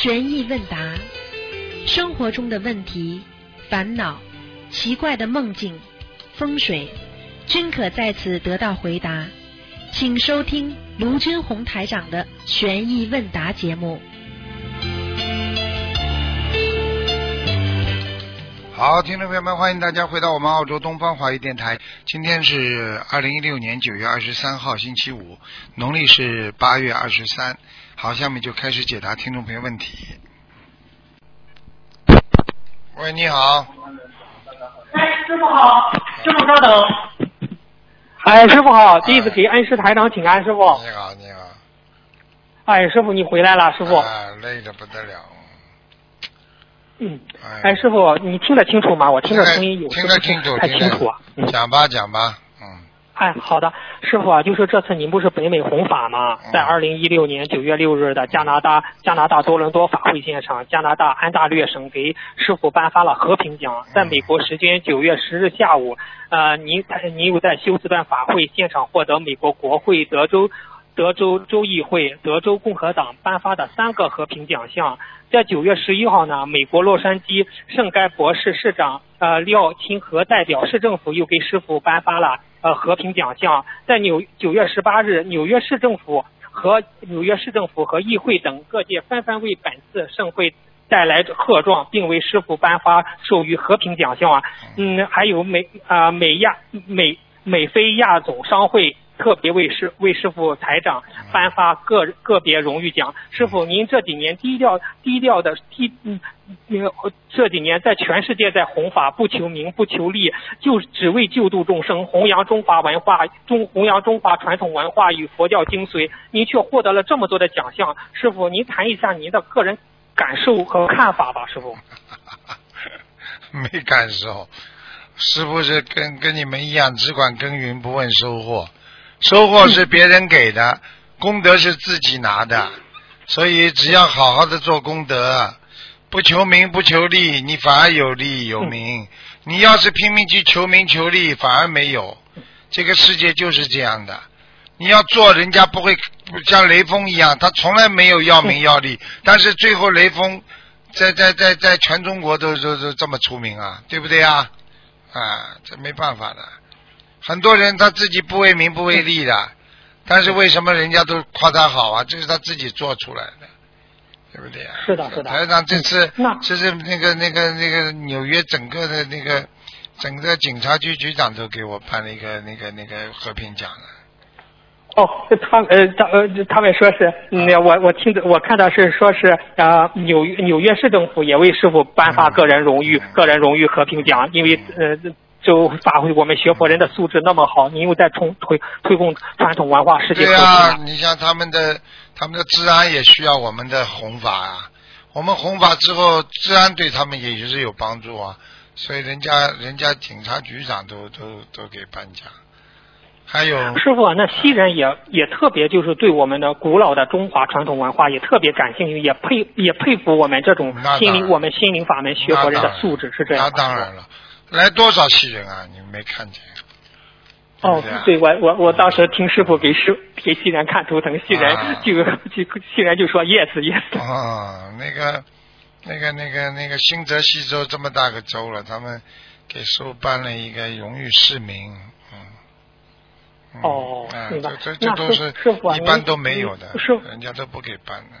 悬疑问答，生活中的问题、烦恼、奇怪的梦境、风水，均可在此得到回答。请收听卢军红台长的悬疑问答节目。好，听众朋友们，欢迎大家回到我们澳洲东方华语电台。今天是二零一六年九月二十三号，星期五，农历是八月二十三。好，下面就开始解答听众朋友问题。喂，你好，哎，师傅好，师傅稍等。哎，师傅好，第一次给恩师台长请安，师傅。你好，你好。哎，师傅你回来了，师傅。啊，累得不得了。嗯。哎哎，师傅，你听得清楚吗？我听着声音有听得清楚，太听得清楚啊。嗯。讲吧，讲吧，嗯，哎，好的，师傅啊，就是这次您不是北美弘法吗？嗯在二零一六年九月六日的加拿大加拿大多伦多法会现场，加拿大安大略省给师傅颁发了和平奖。在美国时间九月十日下午，呃，您您又在休斯顿法会现场获得美国国会德州。德州州议会、德州共和党颁发的三个和平奖项，在九月十一号呢，美国洛杉矶圣盖博士市长呃廖清和代表市政府又给师傅颁发了呃和平奖项。在纽九月十八日，纽约市政府和纽约市政府和议会等各界纷纷为本次盛会带来贺状，并为师傅颁发授予和平奖项啊。嗯，还有美啊、美亚美美菲亚总商会。特别为师为师傅台长颁发个个别荣誉奖。师傅，您这几年低调低调的低嗯那个这几年在全世界在弘法，不求名不求利，就只为救度众生，弘扬中华文化，中弘扬中华传统文化与佛教精髓。您却获得了这么多的奖项，师傅，您谈一下您的个人感受和看法吧，师傅。没感受。师傅是跟跟你们一样，只管耕耘不问收获，收获是别人给的，功德是自己拿的，所以只要好好的做功德，不求名不求利，你反而有利有名。你要是拼命去求名求利，反而没有。这个世界就是这样的，你要做，人家不会像雷锋一样，他从来没有要名要利，但是最后雷锋在在在在全中国都都都这么出名啊，对不对啊？啊，这没办法的。很多人他自己不为名不为利的，但是为什么人家都夸他好啊？这是他自己做出来的，对不对啊？是的是的台长这次那这是那个那个那个纽约整个的那个整个警察局局长都给我颁了一个那个那个和平奖了。哦，他呃，他呃，他们说是，嗯，我我听的，我看到是说是呃，纽约纽约市政府也为师傅颁发个人荣誉、个人荣誉和平奖，因为呃，就发挥我们学佛人的素质那么好，你又在冲推推动传统文化世界对呀、啊。你像他们的他们的治安也需要我们的弘法啊。我们弘法之后，治安对他们也是有帮助啊。所以人家人家警察局长都都都给颁奖。还有师傅啊，那西人也也特别就是对我们的古老的中华传统文化也特别感兴趣，也佩也佩服我们这种心灵我们心灵法门学佛人的素质，是这样那？当然了，来多少西人啊？你没看见？哦对我我我当时听师傅给师给西人看图腾，西人啊就就西人就说 yes yes。哦，那个那个那个那个新泽西州这么大个州了，他们给师傅颁了一个荣誉市民，嗯。嗯哦这这这都是一般都没有的人家都不给办的。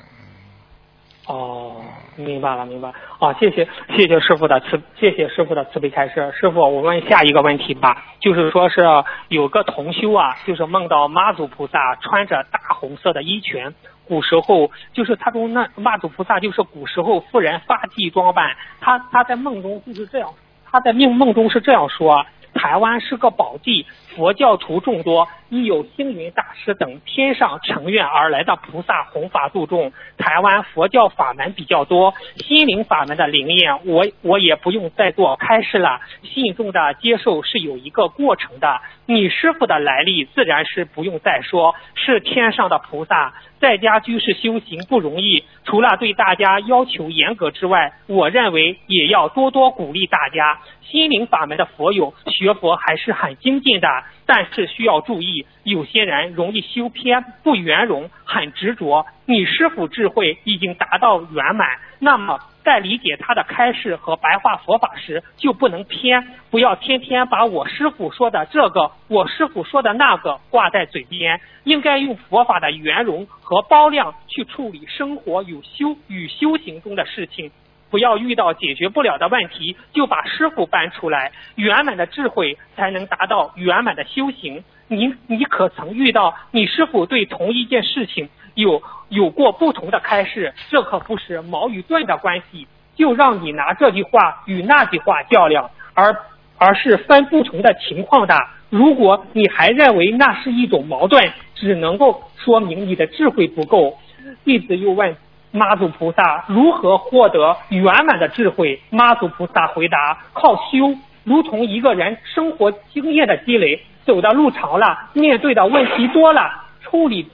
哦，明白了明白。哦，谢谢谢谢师傅的慈，谢谢师傅的慈悲开示。师傅，我问下一个问题吧，就是说是有个同修啊，就是梦到妈祖菩萨穿着大红色的衣裙。古时候，就是他中那妈祖菩萨就是古时候妇人发髻装扮，他他在梦中就是这样，他在梦梦中是这样说：台湾是个宝地，佛教徒众多，亦有星云大师等天上乘愿而来的菩萨弘法度众。台湾佛教法门比较多，心灵法门的灵验，我我也不用再做开示了。信众的接受是有一个过程的。你师傅的来历自然是不用再说，是天上的菩萨，在家居士修行不容易。除了对大家要求严格之外，我认为也要多多鼓励大家。心灵法门的佛友学佛还是很精进的，但是需要注意，有些人容易修偏，不圆融，很执着。你师傅智慧已经达到圆满，那么在理解他的开示和白话佛法时，就不能偏，不要天天把我师傅说的这个，我师傅说的那个挂在嘴边，应该用佛法的圆融和包量去处理生活与修与修行中的事情。不要遇到解决不了的问题，就把师傅搬出来，圆满的智慧才能达到圆满的修行。你你可曾遇到你师傅对同一件事情有有过不同的开示？这可不是矛与盾的关系，就让你拿这句话与那句话较量，而而是分不同的情况的。如果你还认为那是一种矛盾，只能够说明你的智慧不够。弟子又问。妈祖菩萨如何获得圆满的智慧？妈祖菩萨回答：靠修，如同一个人生活经验的积累，走的路长了，面对的问题多了，处理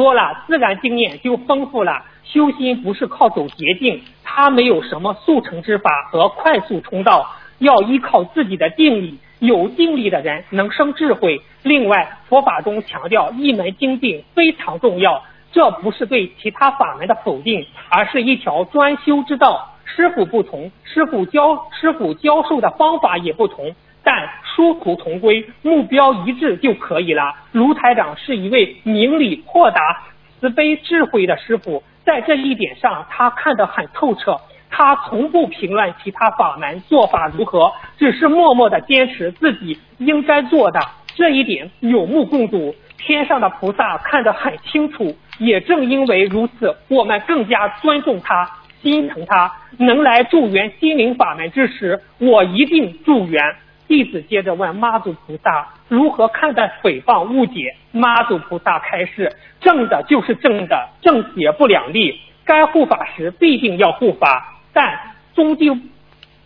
多了，自然经验就丰富了。修心不是靠走捷径，它没有什么速成之法和快速通道，要依靠自己的定力。有定力的人能生智慧。另外，佛法中强调一门精进非常重要。这不是对其他法门的否定，而是一条专修之道。师傅不同，师傅教师傅教授的方法也不同，但殊途同归，目标一致就可以了。卢台长是一位明理豁达、慈悲智慧的师傅，在这一点上他看得很透彻。他从不评论其他法门做法如何，只是默默的坚持自己应该做的，这一点有目共睹。天上的菩萨看得很清楚。也正因为如此，我们更加尊重他、心疼他。能来助缘心灵法门之时，我一定助缘。弟子接着问妈祖菩萨如何看待诽谤误解。妈祖菩萨开示：正的就是正的，正邪不两立。该护法时必定要护法，但终究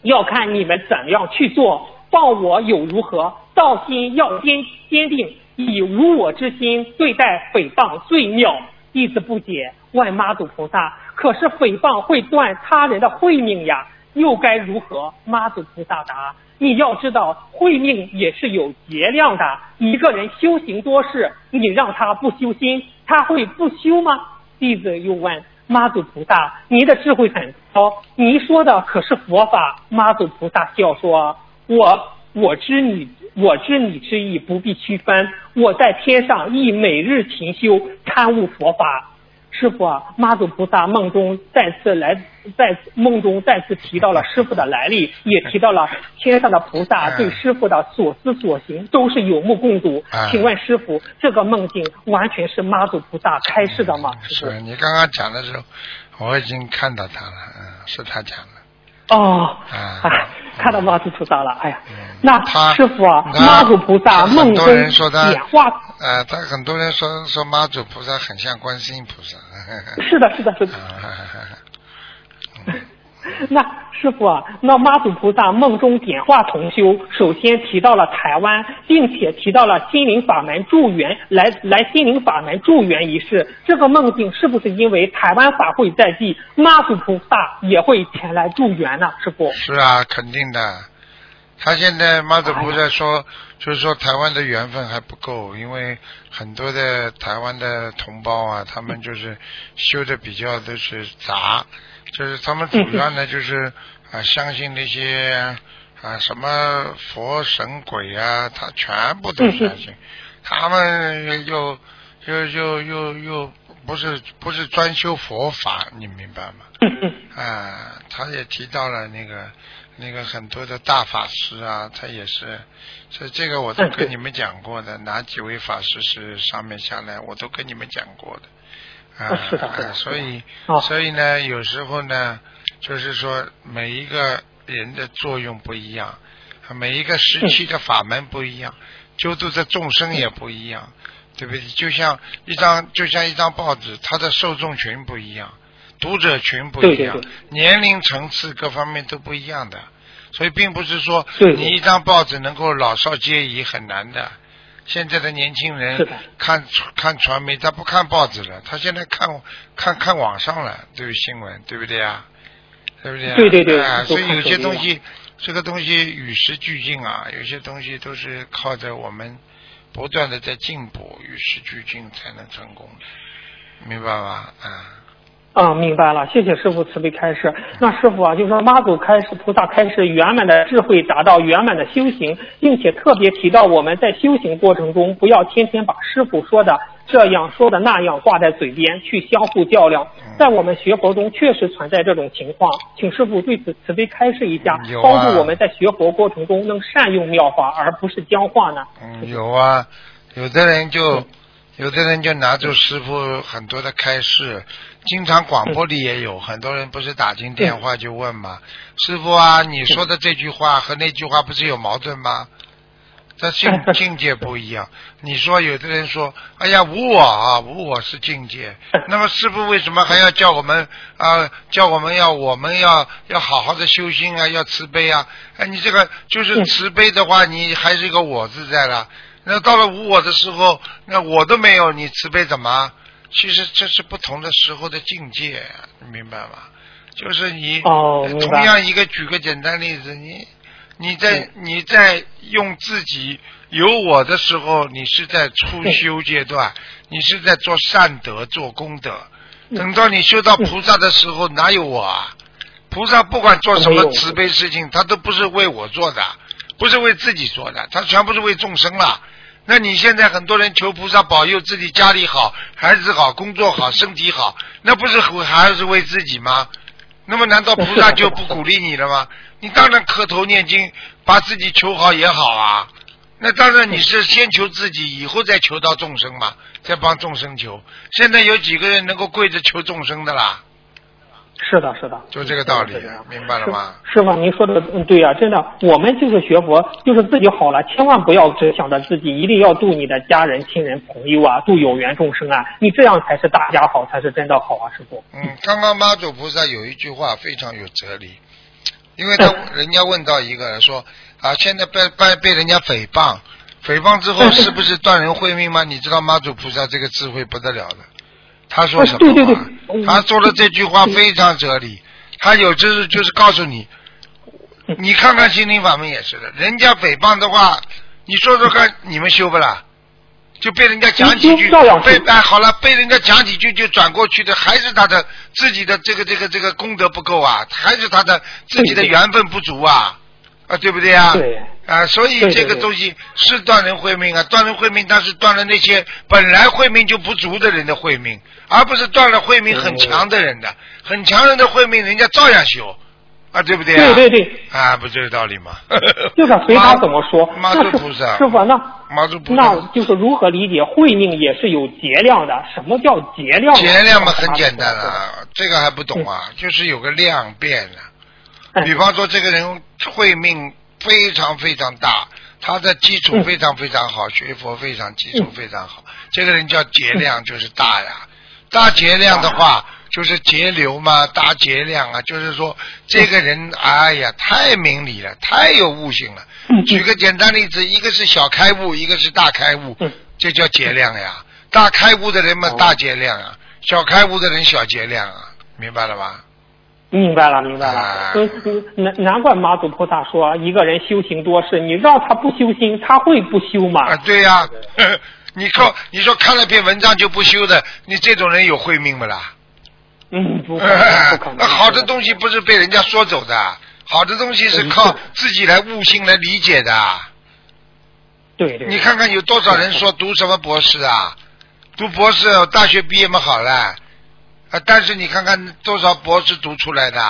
要看你们怎样去做。报我有如何？道心要坚坚定，以无我之心对待诽谤最妙。弟子不解，问妈祖菩萨：“可是诽谤会断他人的慧命呀，又该如何？”妈祖菩萨答：“你要知道，慧命也是有节量的。一个人修行多事，你让他不修心，他会不修吗？”弟子又问妈祖菩萨：“您的智慧很高，您说的可是佛法？”妈祖菩萨笑说：“我我知你。”我知你之意，不必区分。我在天上亦每日勤修，参悟佛法。师傅啊，妈祖菩萨梦中再次来，在梦中再次提到了师傅的来历，也提到了天上的菩萨对师傅的所思所行都是有目共睹。请问师傅，这个梦境完全是妈祖菩萨开示的吗？是你刚刚讲的时候，我已经看到他了，嗯，是他讲的。哦，啊，看到妈祖菩萨了，哎呀，那师傅啊，妈祖菩萨梦中演化，呃，他很多人说说妈祖菩萨很像观世音菩萨，是的，是的，是的。那师傅啊，那妈祖菩萨梦中点化同修，首先提到了台湾，并且提到了心灵法门助缘来来心灵法门助缘一事。这个梦境是不是因为台湾法会在即，妈祖菩萨也会前来助缘呢？师傅是啊，肯定的。他现在妈祖菩萨说，就是说台湾的缘分还不够，因为很多的台湾的同胞啊，他们就是修的比较都是杂。就是他们主要呢，就是啊，相信那些啊什么佛神鬼啊，他全部都相信。他们又又又又又不是不是专修佛法，你明白吗？啊，他也提到了那个那个很多的大法师啊，他也是，所以这个我都跟你们讲过的，哪几位法师是上面下来，我都跟你们讲过的。啊，是的，所以，所以呢，有时候呢，就是说，每一个人的作用不一样，每一个时期的法门不一样，救度的众生也不一样，对不对？就像一张，就像一张报纸，它的受众群不一样，读者群不一样，年龄层次各方面都不一样的，所以并不是说你一张报纸能够老少皆宜，很难的。现在的年轻人看看传媒，他不看报纸了，他现在看看看网上了，都有新闻，对不对啊？对不对？对对对。啊，所以有些东西，这个东西与时俱进啊，有些东西都是靠着我们不断的在进步，与时俱进才能成功的，明白吧？啊。啊，明白了，谢谢师傅慈悲开示。那师傅啊，就说妈祖开示菩萨开示圆满的智慧，达到圆满的修行，并且特别提到我们在修行过程中，不要天天把师傅说的这样说的那样挂在嘴边，去相互较量。在我们学佛中确实存在这种情况，请师傅对此慈悲开示一下，帮助我们在学佛过程中能善用妙法，而不是僵化呢？嗯，有啊，有的人就。有的人就拿住师傅很多的开示，经常广播里也有很多人不是打进电话就问嘛？师傅啊，你说的这句话和那句话不是有矛盾吗？这境 境界不一样。你说有的人说，哎呀，无我啊，无我是境界。那么师傅为什么还要叫我们啊？叫我们要我们要要好好的修心啊，要慈悲啊？哎，你这个就是慈悲的话，你还是一个我字在了。那到了无我的时候，那我都没有，你慈悲怎么？其实这是不同的时候的境界，你明白吗？就是你哦同样一个举个简单例子，你你在你在用自己有我的时候，你是在初修阶段，你是在做善德做功德。等到你修到菩萨的时候，哪有我啊？菩萨不管做什么慈悲事情，他都不是为我做的，不是为自己做的，他全部是为众生了。那你现在很多人求菩萨保佑自己家里好，孩子好，工作好，身体好，那不是还是为自己吗？那么难道菩萨就不鼓励你了吗？你当然磕头念经，把自己求好也好啊。那当然你是先求自己，以后再求到众生嘛，再帮众生求。现在有几个人能够跪着求众生的啦？是的，是的，就这个道理，明白了吗？师傅，您说的嗯对呀，真的，我们就是学佛，就是自己好了，千万不要只想着自己，一定要度你的家人、亲人、朋友啊，度有缘众生啊，你这样才是大家好，才是真的好啊，师傅。嗯，刚刚妈祖菩萨有一句话非常有哲理，因为他人家问到一个人说啊，现在被被被人家诽谤，诽谤之后是不是断人慧命吗？你知道妈祖菩萨这个智慧不得了的。他说什么？对对对，他说的这句话非常哲理。他有就是就是告诉你，你看看心灵法门也是的，人家诽谤的话，你说说看，你们修不啦？就被人家讲几句，被哎好了，被人家讲几句就转过去的，还是他的自己的这个这个这个功德不够啊，还是他的自己的缘分不足啊。啊，对不对啊？对。啊，所以这个东西是断人慧命啊，断人慧命，但是断了那些本来慧命就不足的人的慧命，而不是断了慧命很强的人的，很强人的慧命，人家照样修，啊，对不对啊？对对对。啊，不就是道理吗？就是随他怎么说。妈祖菩萨。师傅，那妈祖菩萨，那就是如何理解慧命也是有节量的？什么叫节量？节量嘛，很简单啊，这个还不懂啊，就是有个量变的。比方说，这个人慧命非常非常大，他的基础非常非常好，学佛非常基础非常好。这个人叫节量，就是大呀。大节量的话，就是节流嘛，大节量啊，就是说这个人，哎呀，太明理了，太有悟性了。举个简单例子，一个是小开悟，一个是大开悟，这叫节量呀。大开悟的人嘛，大节量啊；小开悟的人，小节量啊，明白了吧？明白了，明白了。嗯，难难怪妈祖菩萨说，一个人修行多事，你让他不修心，他会不修吗？啊，对呀。你说，你说看了篇文章就不修的，你这种人有慧命不啦？嗯，不可能，不可能。好的东西不是被人家说走的，好的东西是靠自己来悟性来理解的。对对。你看看有多少人说读什么博士啊？读博士，大学毕业嘛好了。啊！但是你看看多少博士读出来的，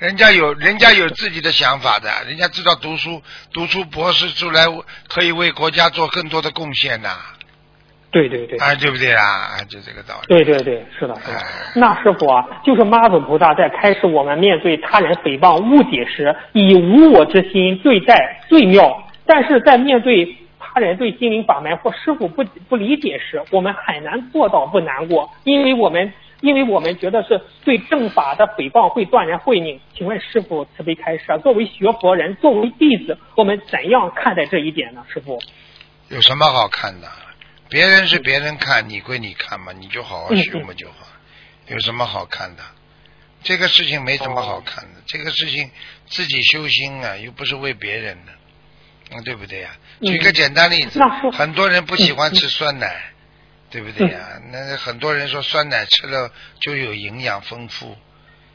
人家有人家有自己的想法的，人家知道读书读出博士出来可以为国家做更多的贡献呐。对对对。啊，对不对啊？啊，就这个道理。对对对，是的，是的。那师傅啊，就是妈祖菩萨在开始我们面对他人诽谤误解时，以无我之心对待最妙。但是在面对他人对心灵法门或师傅不不理解时，我们很难做到不难过，因为我们。因为我们觉得是对正法的诽谤会断人慧命，请问师傅慈悲开示，作为学佛人，作为弟子，我们怎样看待这一点呢？师傅，有什么好看的？别人是别人看，你归你看嘛，你就好好学嘛就好。有什么好看的？这个事情没什么好看的，这个事情自己修心啊，又不是为别人的，嗯，对不对呀、嗯举个简单例子很多人不喜欢嗯吃酸奶，对不对呀、那很多人说酸奶吃了就有营养丰富，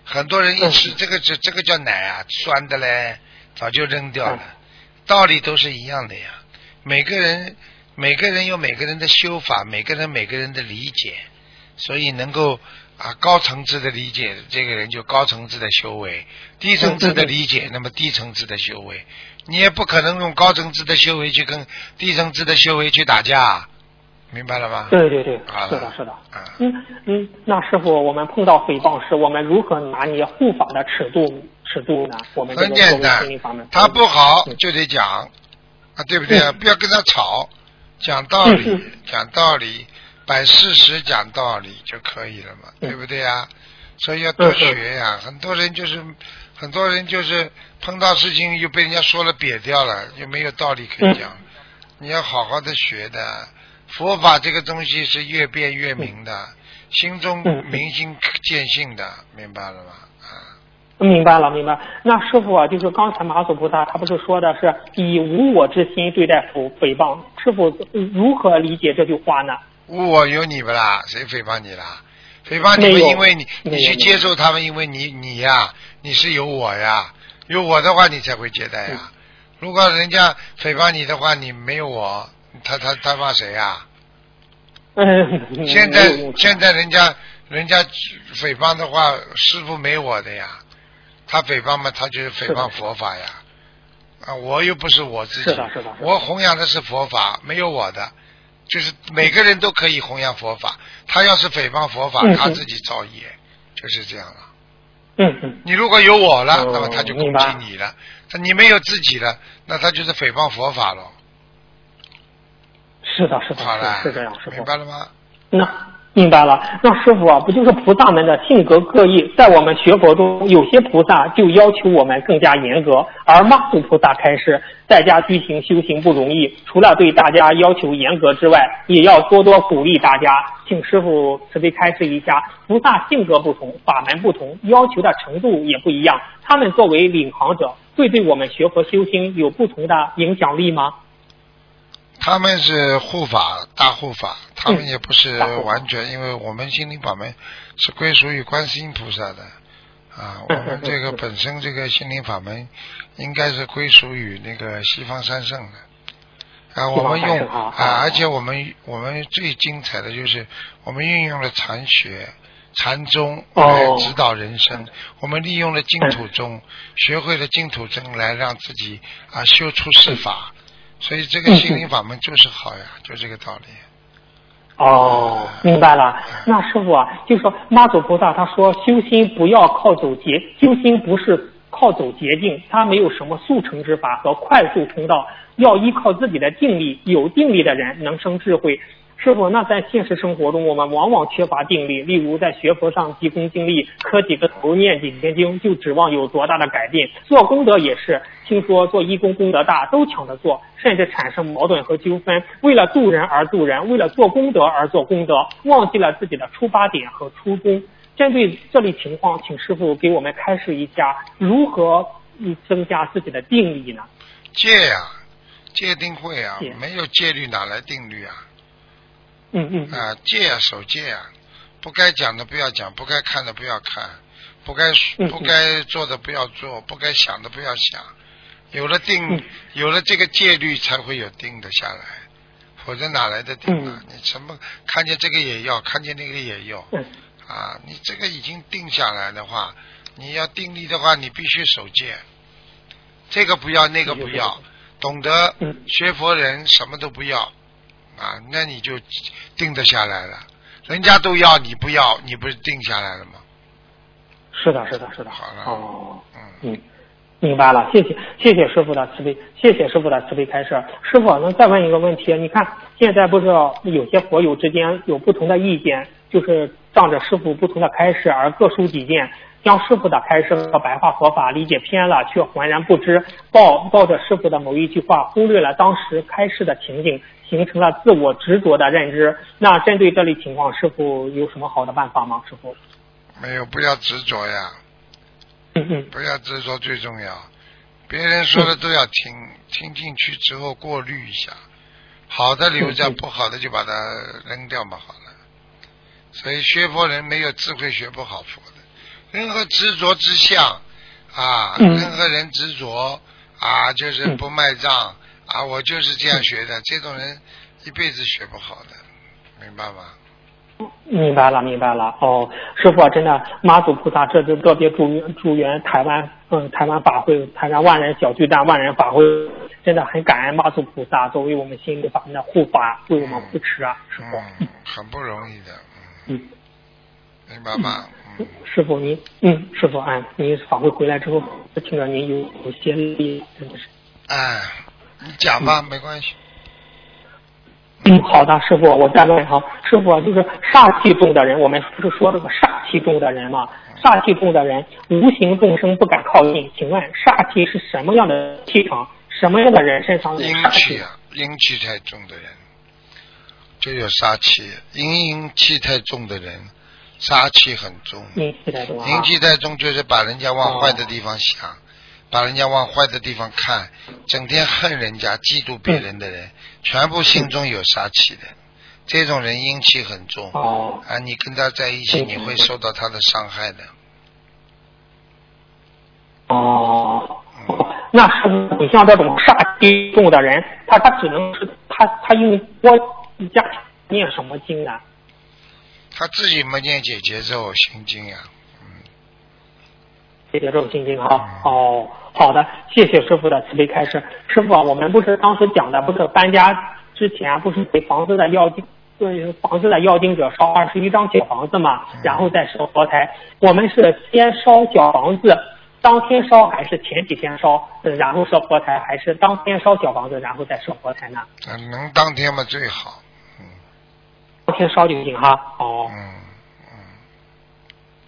很多人一吃嗯这个这这个叫奶啊，酸的嘞，早就扔掉了。嗯，道理都是一样的呀。每个人每个人有每个人的修法，每个人每个人的理解，所以能够啊高层次的理解，这个人就高层次的修为；低层次的理解，那么低层次的修为。你也不可能用高层次的修为去跟低层次的修为去打架，明白了吗？对对对，啊是的，是的。啊，嗯嗯，那师傅，我们碰到诽谤时，我们如何拿捏护法的尺度尺度呢？我们很简单他不好嗯就得讲啊，对不对啊？嗯不要跟他吵，讲道理讲道理，摆事实讲道理就可以了嘛，嗯对不对呀？所以要多学呀。很多人就是，很多人就是碰到事情又被人家说了瘪掉了，又没有道理可以讲。嗯你要好好的学的，佛法这个东西是越辩越明的，心中明心见性的，明白了吗？啊。明白了，明白。那师傅啊，就是刚才马祖菩萨他不是说的是以无我之心对待诽诽谤，师傅如何理解这句话呢？无我有你不啦？谁诽谤你啦？诽谤你们，因为你你去接受他们，因为你你呀，你是有我呀，有我的话你才会接待嗯呀。如果人家诽谤你的话，你没有我，他他他骂谁呀？嗯，现在现在人家人家诽谤的话，师傅没我的呀，他诽谤嘛，他就是诽谤佛法呀。啊，我又不是我自己，是的是的我弘扬的是佛法，没有我的，就是每个人都可以弘扬佛法。他要是诽谤佛法，他自己造业，就是这样了。嗯嗯你如果有我了，哦那么他就攻击你了；他你没有自己了，那他就是诽谤佛法了。是的，是的，是是这样，师傅。明白了吗？那明白了，那师傅啊，不就是菩萨们的性格各异？在我们学佛中，有些菩萨就要求我们更加严格，而妈祖菩萨开示，在家居行修行不容易，除了对大家要求严格之外，也要多多鼓励大家。请师傅慈悲开示一下，菩萨性格不同，法门不同，要求的程度也不一样，他们作为领航者，会对我们学佛修心有不同的影响力吗？他们是护法大护法，他们嗯也不是完全，因为我们心灵法门是归属于观世音菩萨的。啊。我嗯们这个本身这个心灵法门应该是归属于那个西方三圣的。啊。我们用啊而且我们我们最精彩的就是我们运用了禅学。禅宗哦。来指导人生，我们利用了净土宗，学会了净土宗来让自己啊修出世法，所以这个心灵法门就是好呀，就这个道理。哦，明白了。那师傅啊，就说妈祖菩萨他说修心不要靠走捷，修心不是靠走捷径，他没有什么速成之法和快速通道，要依靠自己的定力。有定力的人能生智慧。师傅，那在现实生活中，我们往往缺乏定力。例如在学佛上急功近利，磕几个头念几天经，就指望有多大的改变。做功德也是，听说做义工功德大，都抢着做，甚至产生矛盾和纠纷。为了渡人而渡人，为了做功德而做功德，忘记了自己的出发点和初衷。针对这类情况，请师傅给我们开示一下，如何嗯增加自己的定力呢？戒呀、戒定慧啊戒，没有戒律哪来定律啊？嗯嗯嗯啊，戒啊，守戒啊，不该讲的不要讲，不该看的不要看，不该嗯不该做的不要做，不该想的不要想。有了定嗯，有了这个戒律，才会有定的下来，否则哪来的定啊？嗯你什么看见这个也要，看见那个也要嗯啊？你这个已经定下来的话，你要定力的话，你必须守戒，这个不要，那个不要，懂得嗯学佛人什么都不要啊，那你就定得下来了。人家都要，你不要，你不是定下来了吗？是的，是的，是的。好了哦，嗯，嗯，明白了，谢谢谢谢师傅的慈悲，谢谢师傅的慈悲开示。师傅，能再问一个问题？你看现在不是有些佛友之间有不同的意见，就是仗着师傅不同的开示而各抒己见，将师傅的开示和白话佛法理解偏了，却浑然不知，抱抱着师傅的某一句话，忽略了当时开示的情景，形成了自我执着的认知。那针对这类情况，师傅有什么好的办法吗？师傅？没有，不要执着呀。嗯嗯不要执着最重要，别人说的都要听，听进去之后过滤一下，好的留着，嗯嗯不好的就把它扔掉嘛，好了。所以学佛人没有智慧学不好佛的，任何执着之相啊，嗯任何人执着啊，就是嗯不卖账啊，我就是这样学的，这种人一辈子学不好的，明白吗？明白了，明白了。哦，师傅啊，真的，妈祖菩萨这次特别祝愿祝愿台湾，嗯，台湾法会，台湾万人小巨蛋万人法会，真的很感恩妈祖菩萨作为我们心灵法门的护法，为我们扶持啊，师傅。嗯，很不容易的，嗯，嗯，明白吗？嗯，师傅您，嗯，师傅啊，您法会回来之后，我听着您有有些力，真的是。哎，你讲吧，没关系。嗯，好的，师傅，我再问哈，师傅啊就是煞气重的人，我们不是说这个煞气重的人嘛？煞气重的人，无形众生不敢靠近。请问煞气是什么样的气场？什么样的人身上有阴煞气？气啊，阴气太重的人就有煞气，阴阴气太重的人杀气很重。阴气太重啊！阴气太重就是把人家往哦坏的地方想，把人家往坏的地方看，整天恨人家、嫉妒别人的人，全部心中有杀气的。这种人阴气很重哦啊，你跟他在一起，嗯你会受到他的伤害的。哦，那是，你像这种煞气重的人，他他只能是他他用多加念什么经呢？他自己没念解节奏心经呀、谢谢这种心经啊。哦，好的，谢谢师傅的慈悲开示。师傅啊，我们不是当时讲的，不是搬家之前不是给房子的要经，对房子的要经者烧二十一张小房子嘛，然后再烧佛台。我们是先烧小房子，当天烧还是前几天烧，呃然后烧佛台，还是当天烧小房子，然后再烧佛台呢？嗯，能当天嘛最好。天烧就行哈。哦。嗯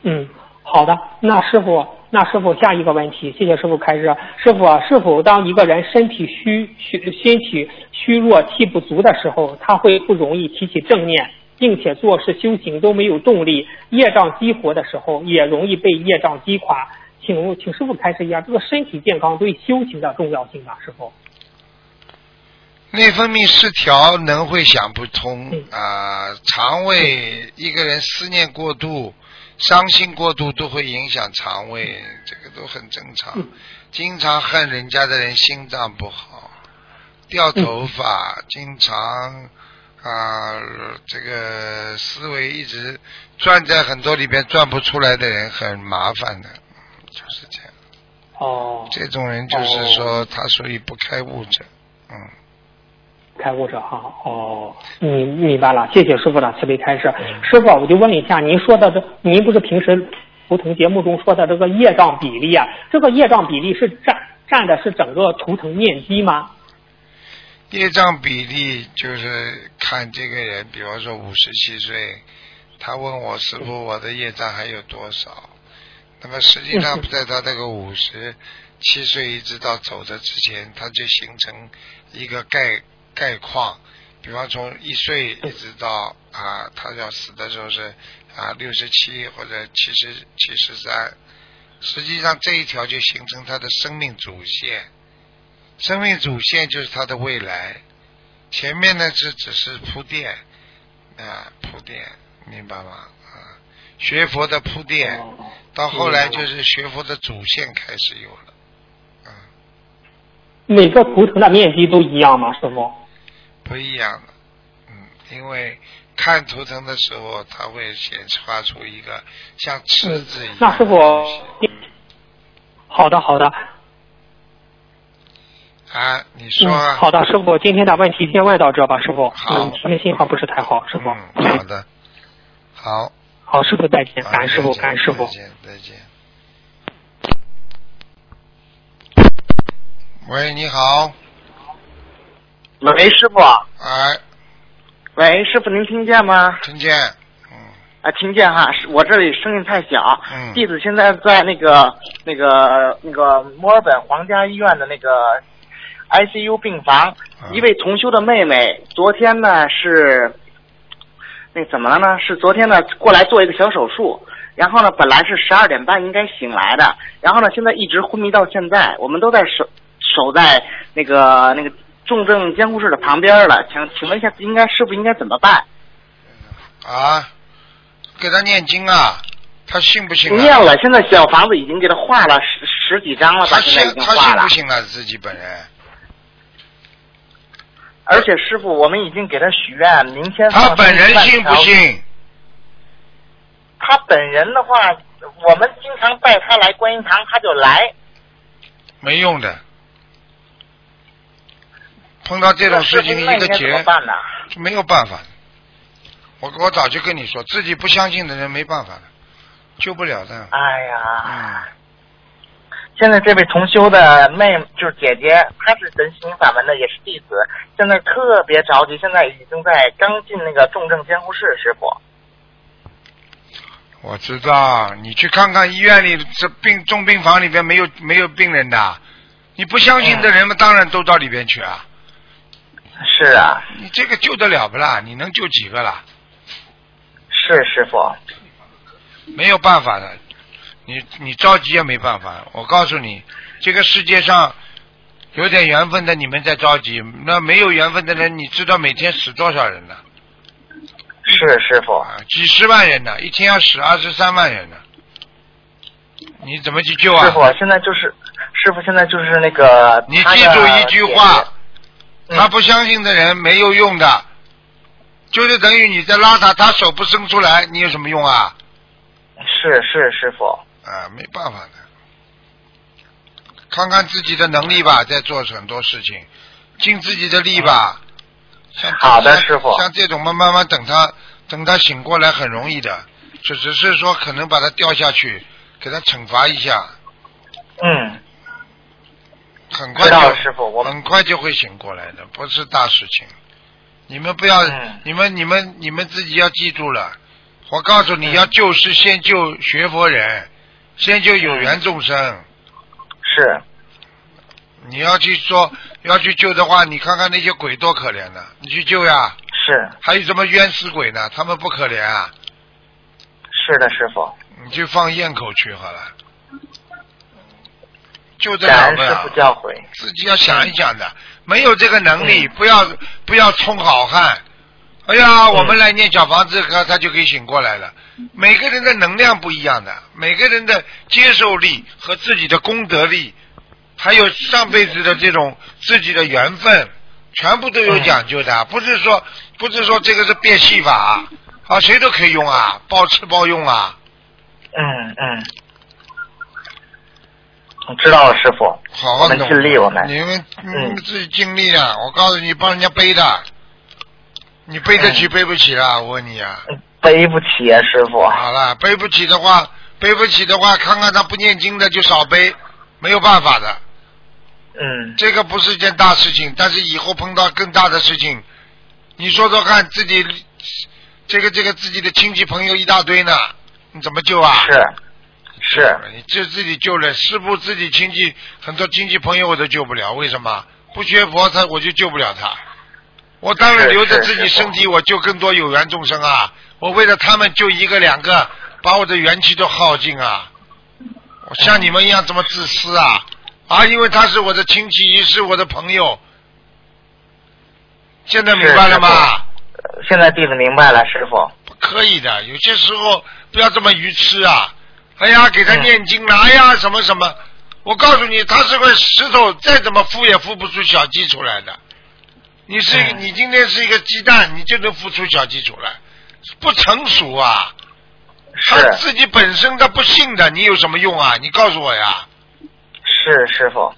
嗯，嗯，好的。那师傅，那师傅下一个问题，谢谢师傅开示。师傅啊，是否当一个人身体虚虚身体虚弱、气不足的时候，他会不容易提起正念，并且做事修行都没有动力，业障激活的时候，也容易被业障击垮。请请师傅开示一下这个身体健康对修行的重要性啊，师傅。内分泌失调，能会想不通嗯啊、肠胃一个人思念过度、伤心过度都会影响肠胃，这个都很正常嗯。经常恨人家的人心脏不好，掉头发，经常啊、这个思维一直转在很多里边转不出来的人很麻烦的，就是这样。哦，这种人就是说他属于不开悟者，嗯。开悟者哈，哦，明明白了，谢谢师傅的慈悲开示。师傅啊，我就问一下，您说的这，您不是平时图腾节目中说的这个业障比例啊？这个业障比例是占占的是整个图腾面积吗？业障比例就是看这个人，比方说五十七岁，他问我师傅我的业障还有多少？那么实际上在他这个五十七岁一直到走的之前，他就形成一个概概况。比方从一岁一直到啊，他要死的时候是啊六十七或者七十七十三，实际上这一条就形成他的生命主线。生命主线就是他的未来，前面呢是只是铺垫，啊铺垫，明白吗？啊，学佛的铺垫，哦到后来就是学佛的主线开始有了，嗯，每个图腾的面积都一样吗？师傅？不一样的，嗯，因为看图腾的时候，它会显发出一个像赤字一样那师傅好的好的，啊，你说好的，师傅，今天的问题先问到这吧，师傅。好嗯，今天信号不是太好，师傅。嗯，好的，好，好，师傅再见，好感恩师傅，感恩师傅再。见，再见。喂，你好，喂，师傅。哎，喂，师傅，您听见吗？听见，嗯啊，听见哈。我这里声音太小。嗯弟子现在在那个那个那个墨尔本皇家医院的那个 ICU 病房，嗯一位同修的妹妹，昨天呢是那怎么了呢？是昨天呢过来做一个小手术，然后呢，本来是十二点半应该醒来的，然后呢，现在一直昏迷到现在，我们都在守守在那个那个重症监护室的旁边了。请请问一下，应该师傅应该怎么办？啊，给他念经啊，他信不信啊？念了，现在小房子已经给他画了十十几张了吧？他现在已经画了信不。信啊？自己本人而且师傅，我们已经给他许愿，明天他本人信不信？他本人的话，我们经常带他来观音堂，他就来。没用的。碰到这种事情，一个结么办呢？没有办法。我我早就跟你说，自己不相信的人没办法的，救不了的。哎呀，嗯，现在这位同修的妹就是姐姐，她是真心法门的，也是弟子，现在特别着急，现在已经在刚进那个重症监护室，师傅。我知道，你去看看医院里这病重病房里边没有没有病人的，你不相信的人们当然都到里边去啊。是啊，你这个救得了不啦？你能救几个啦？是师傅。没有办法的，你你着急也没办法。我告诉你，这个世界上有点缘分的，你们在着急；那没有缘分的人，你知道每天死多少人呢？是师傅，啊，几十万人呢，一天要死二十三万人呢，你怎么去救啊？师傅现在就是师傅现在就是那个，你记住一句话，嗯他不相信的人没有用的，就是等于你在拉他，他手不伸出来，你有什么用啊？是是师傅，啊，没办法的，看看自己的能力吧，在做很多事情，尽自己的力吧。像好的师傅像这种慢，慢慢等他等他醒过来很容易的，就只是说可能把他掉下去，给他惩罚一下，嗯，很快就师傅，我们很快就会醒过来的，不是大事情。你们不要，嗯你们你们你们自己要记住了。我告诉你嗯要救是先救学佛人，先救有缘众生。是你要去说要去救的话，你看看那些鬼多可怜的，你去救呀。是还有什么冤死鬼呢？他们不可怜啊，是的，师傅，你去放咽口去好了，救得感恩师了不了傅？教诲，自己要想一想的，没有这个能力，不要不要充好汉。哎呀，我们来念小房子，他他就可以醒过来了。每个人的能量不一样的，每个人的接受力和自己的功德力，还有上辈子的这种自己的缘分，全部都有讲究的。不是说不是说这个是变戏法啊，谁都可以用啊，包吃包用啊。嗯嗯，我知道了，师傅，我们好好弄尽力我们你们你嗯们自己尽力啊！我告诉你，帮人家背的，你背得起嗯背不起啊？我问你啊！背不起啊，师傅，好了，背不起的话，背不起的话，看看他不念经的就少背，没有办法的。嗯这个不是一件大事情，但是以后碰到更大的事情，你说说看，自己这个这个自己的亲戚朋友一大堆呢，你怎么救啊？是是，你这自己救了，师傅自己亲戚很多亲戚朋友我都救不了，为什么？不学佛他我就救不了他。我当然留着自己身体，我救更多有缘众生啊！我为了他们救一个两个，把我的元气都耗尽啊！我像你们一样这么自私啊！啊，因为他是我的亲戚，也是我的朋友。现在明白了吗？呃现在弟子明白了，师傅，不可以的，有些时候不要这么愚痴啊！哎呀，给他嗯念经了，哎呀，什么什么，我告诉你，他是块石头，再怎么孵也孵不出小鸡出来的。你是、嗯你今天是一个鸡蛋，你就能孵出小鸡出来，不成熟啊！他自己本身他不信的，你有什么用啊？你告诉我呀！是师傅，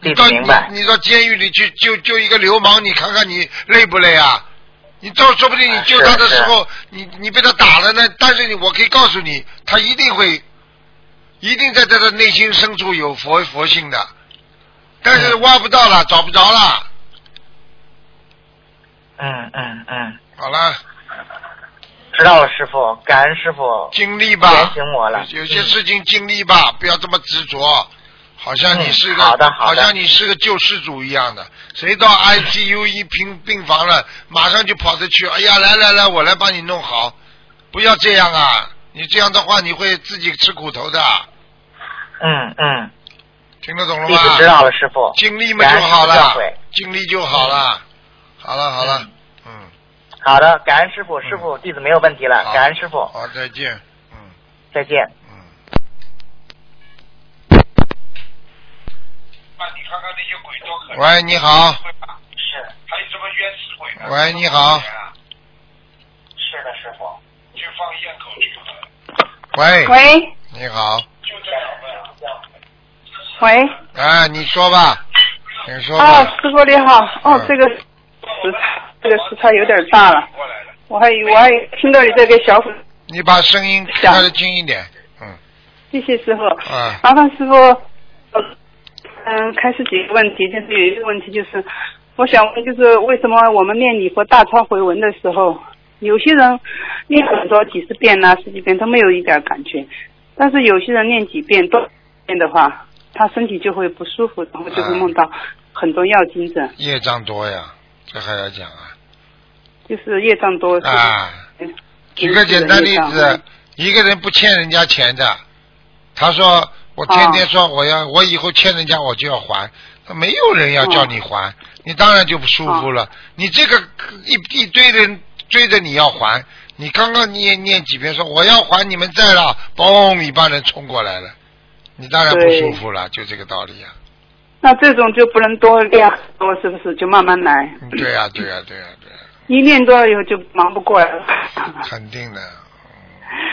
你到明白，你你到监狱里去救救一个流氓，你看看你累不累啊？你到说不定你救他的时候，你你被他打了呢，但是你我可以告诉你，他一定会，一定在他的内心深处有佛佛性的，但是挖不到了，找不着了。嗯嗯嗯，好了，知道了，师傅，感恩师傅尽力吧。点，醒我了，有些事情尽力吧，不要这么执着。好像你是个，嗯好的好的。像你是个救世主一样的。谁到 ICU 一病病房了，马上就跑着去，哎呀，来来来，我来帮你弄好，不要这样啊！你这样的话你会自己吃苦头的，嗯嗯，听得懂了弟子知？道了，师傅。尽力嘛就好了尽力就好了。好了好了，嗯，好的，感恩师傅，师傅弟子没有问题了，感恩师傅，好，再见，嗯再见。嗯。喂，你好。是还有什么冤死鬼呢？喂，你好。是的，师傅。去放咽口去。喂。喂你好。喂，啊，你说吧，你说啊，师傅你好，哦嗯，这个时这个时差有点大了，我还以我还听到你在给小虎，你把声音想开的轻一点。嗯。谢谢师傅，啊。麻烦师傅，呃嗯，开始几个问题，就是有一个问题就是，我想问就是为什么我们念礼佛大忏悔文的时候，有些人念很多几十遍呐、十几遍都没有一点感觉，但是有些人念几遍多遍的话，他身体就会不舒服，然后就会梦到很多药精子。业障多呀，这还要讲啊？就是业障多。啊，嗯举个简单例子，一个人不欠人家钱的，他说我天天说我要，我以后欠人家我就要还，他没有人要叫你还，你当然就不舒服了。你这个一一堆人追着你要还，你刚刚念念几遍说我要还，你们债了，嘣，一帮人冲过来了，你当然不舒服了，就这个道理呀、那这种就不能多练很多，是不是？就慢慢来。嗯对呀、对呀、对呀、对呀、一练多了以后就忙不过来了。肯定的。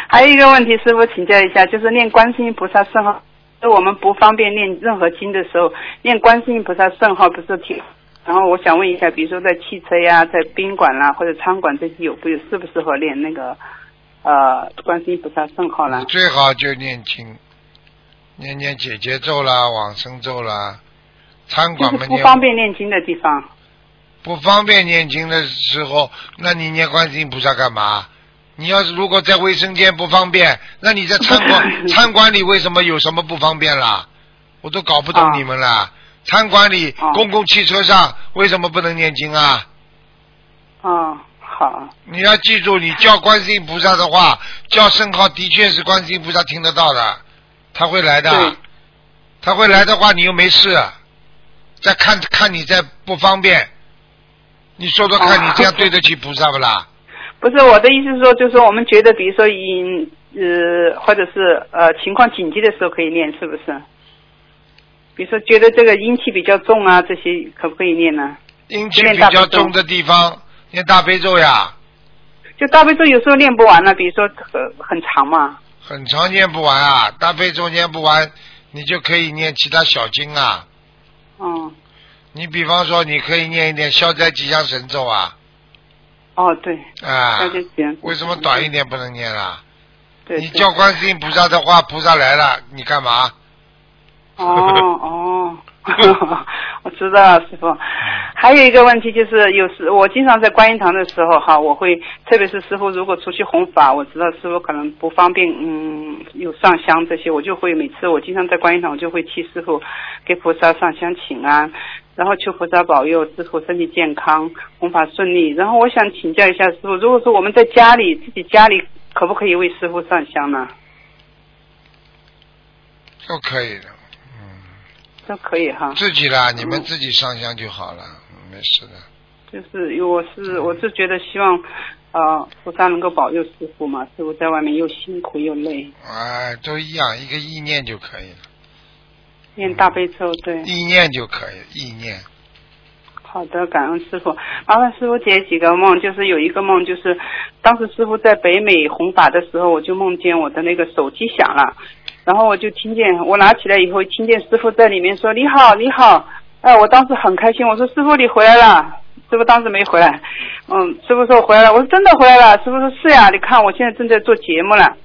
还有一个问题，师傅请教一下，就是念观世音菩萨圣号，就我们不方便念任何经的时候，念观世音菩萨圣号不是挺？然后我想问一下，比如说在汽车呀、在宾馆啦或者餐馆这些有不有适不适合念那个呃观世音菩萨圣号啦？最好就念经，念念姐姐咒啦、往生咒啦。餐馆嘛念方便念经的地方。不方便念经的时候，那你念观世音菩萨干嘛？你要是如果在卫生间不方便，那你在餐馆 餐馆里为什么有什么不方便啦？我都搞不懂你们了。餐馆里、公共汽车上为什么不能念经啊？啊，好。你要记住，你叫观世音菩萨的话，叫圣号的确是观世音菩萨听得到的，他会来的。他会来的话，你又没事，再看看你再不方便，你说说看，你这样对得起菩萨不啦？不是我的意思是说，就是说我们觉得，比如说阴呃，或者是呃情况紧急的时候可以念，是不是？比如说觉得这个阴气比较重啊，这些可不可以念呢？阴气比较重的地方，念大悲咒呀，就大悲咒有时候念不完了，比如说很很长嘛。很长念不完啊，大悲咒念不完，你就可以念其他小经啊。嗯，你比方说，你可以念一点消灾吉祥神咒啊，哦对，啊那，就行。为什么短一点不能念啊？对。对你叫观世音菩萨的话，菩萨来了，你干嘛？哦哦，我知道了，师傅。还有一个问题就是，有时我经常在观音堂的时候哈，我会，特别是师傅如果出去弘法，我知道师傅可能不方便，嗯，有上香这些，我就会每次我经常在观音堂，我就会替师傅给菩萨上香请安，然后求菩萨保佑师傅身体健康，弘法顺利。然后我想请教一下师傅，如果说我们在家里自己家里可不可以为师傅上香呢？都可以的，都可以哈。自己啦，你们自己上香就好了，嗯没事的。就是我是我是觉得希望，呃，菩萨能够保佑师傅嘛，师傅在外面又辛苦又累，哎，都一样，一个意念就可以了，念大悲咒，对。意念就可以，意念。好的，感恩师傅。麻烦师傅解几个梦，就是有一个梦，就是当时师傅在北美弘法的时候，我就梦见我的那个手机响了，然后我就听见我拿起来以后，听见师傅在里面说：“你好，你好。”哎，我当时很开心，我说：“师傅你回来了。”师傅当时没回来，嗯，师傅说回来了，我说真的回来了。师傅说是呀，你看我现在正在做节目了。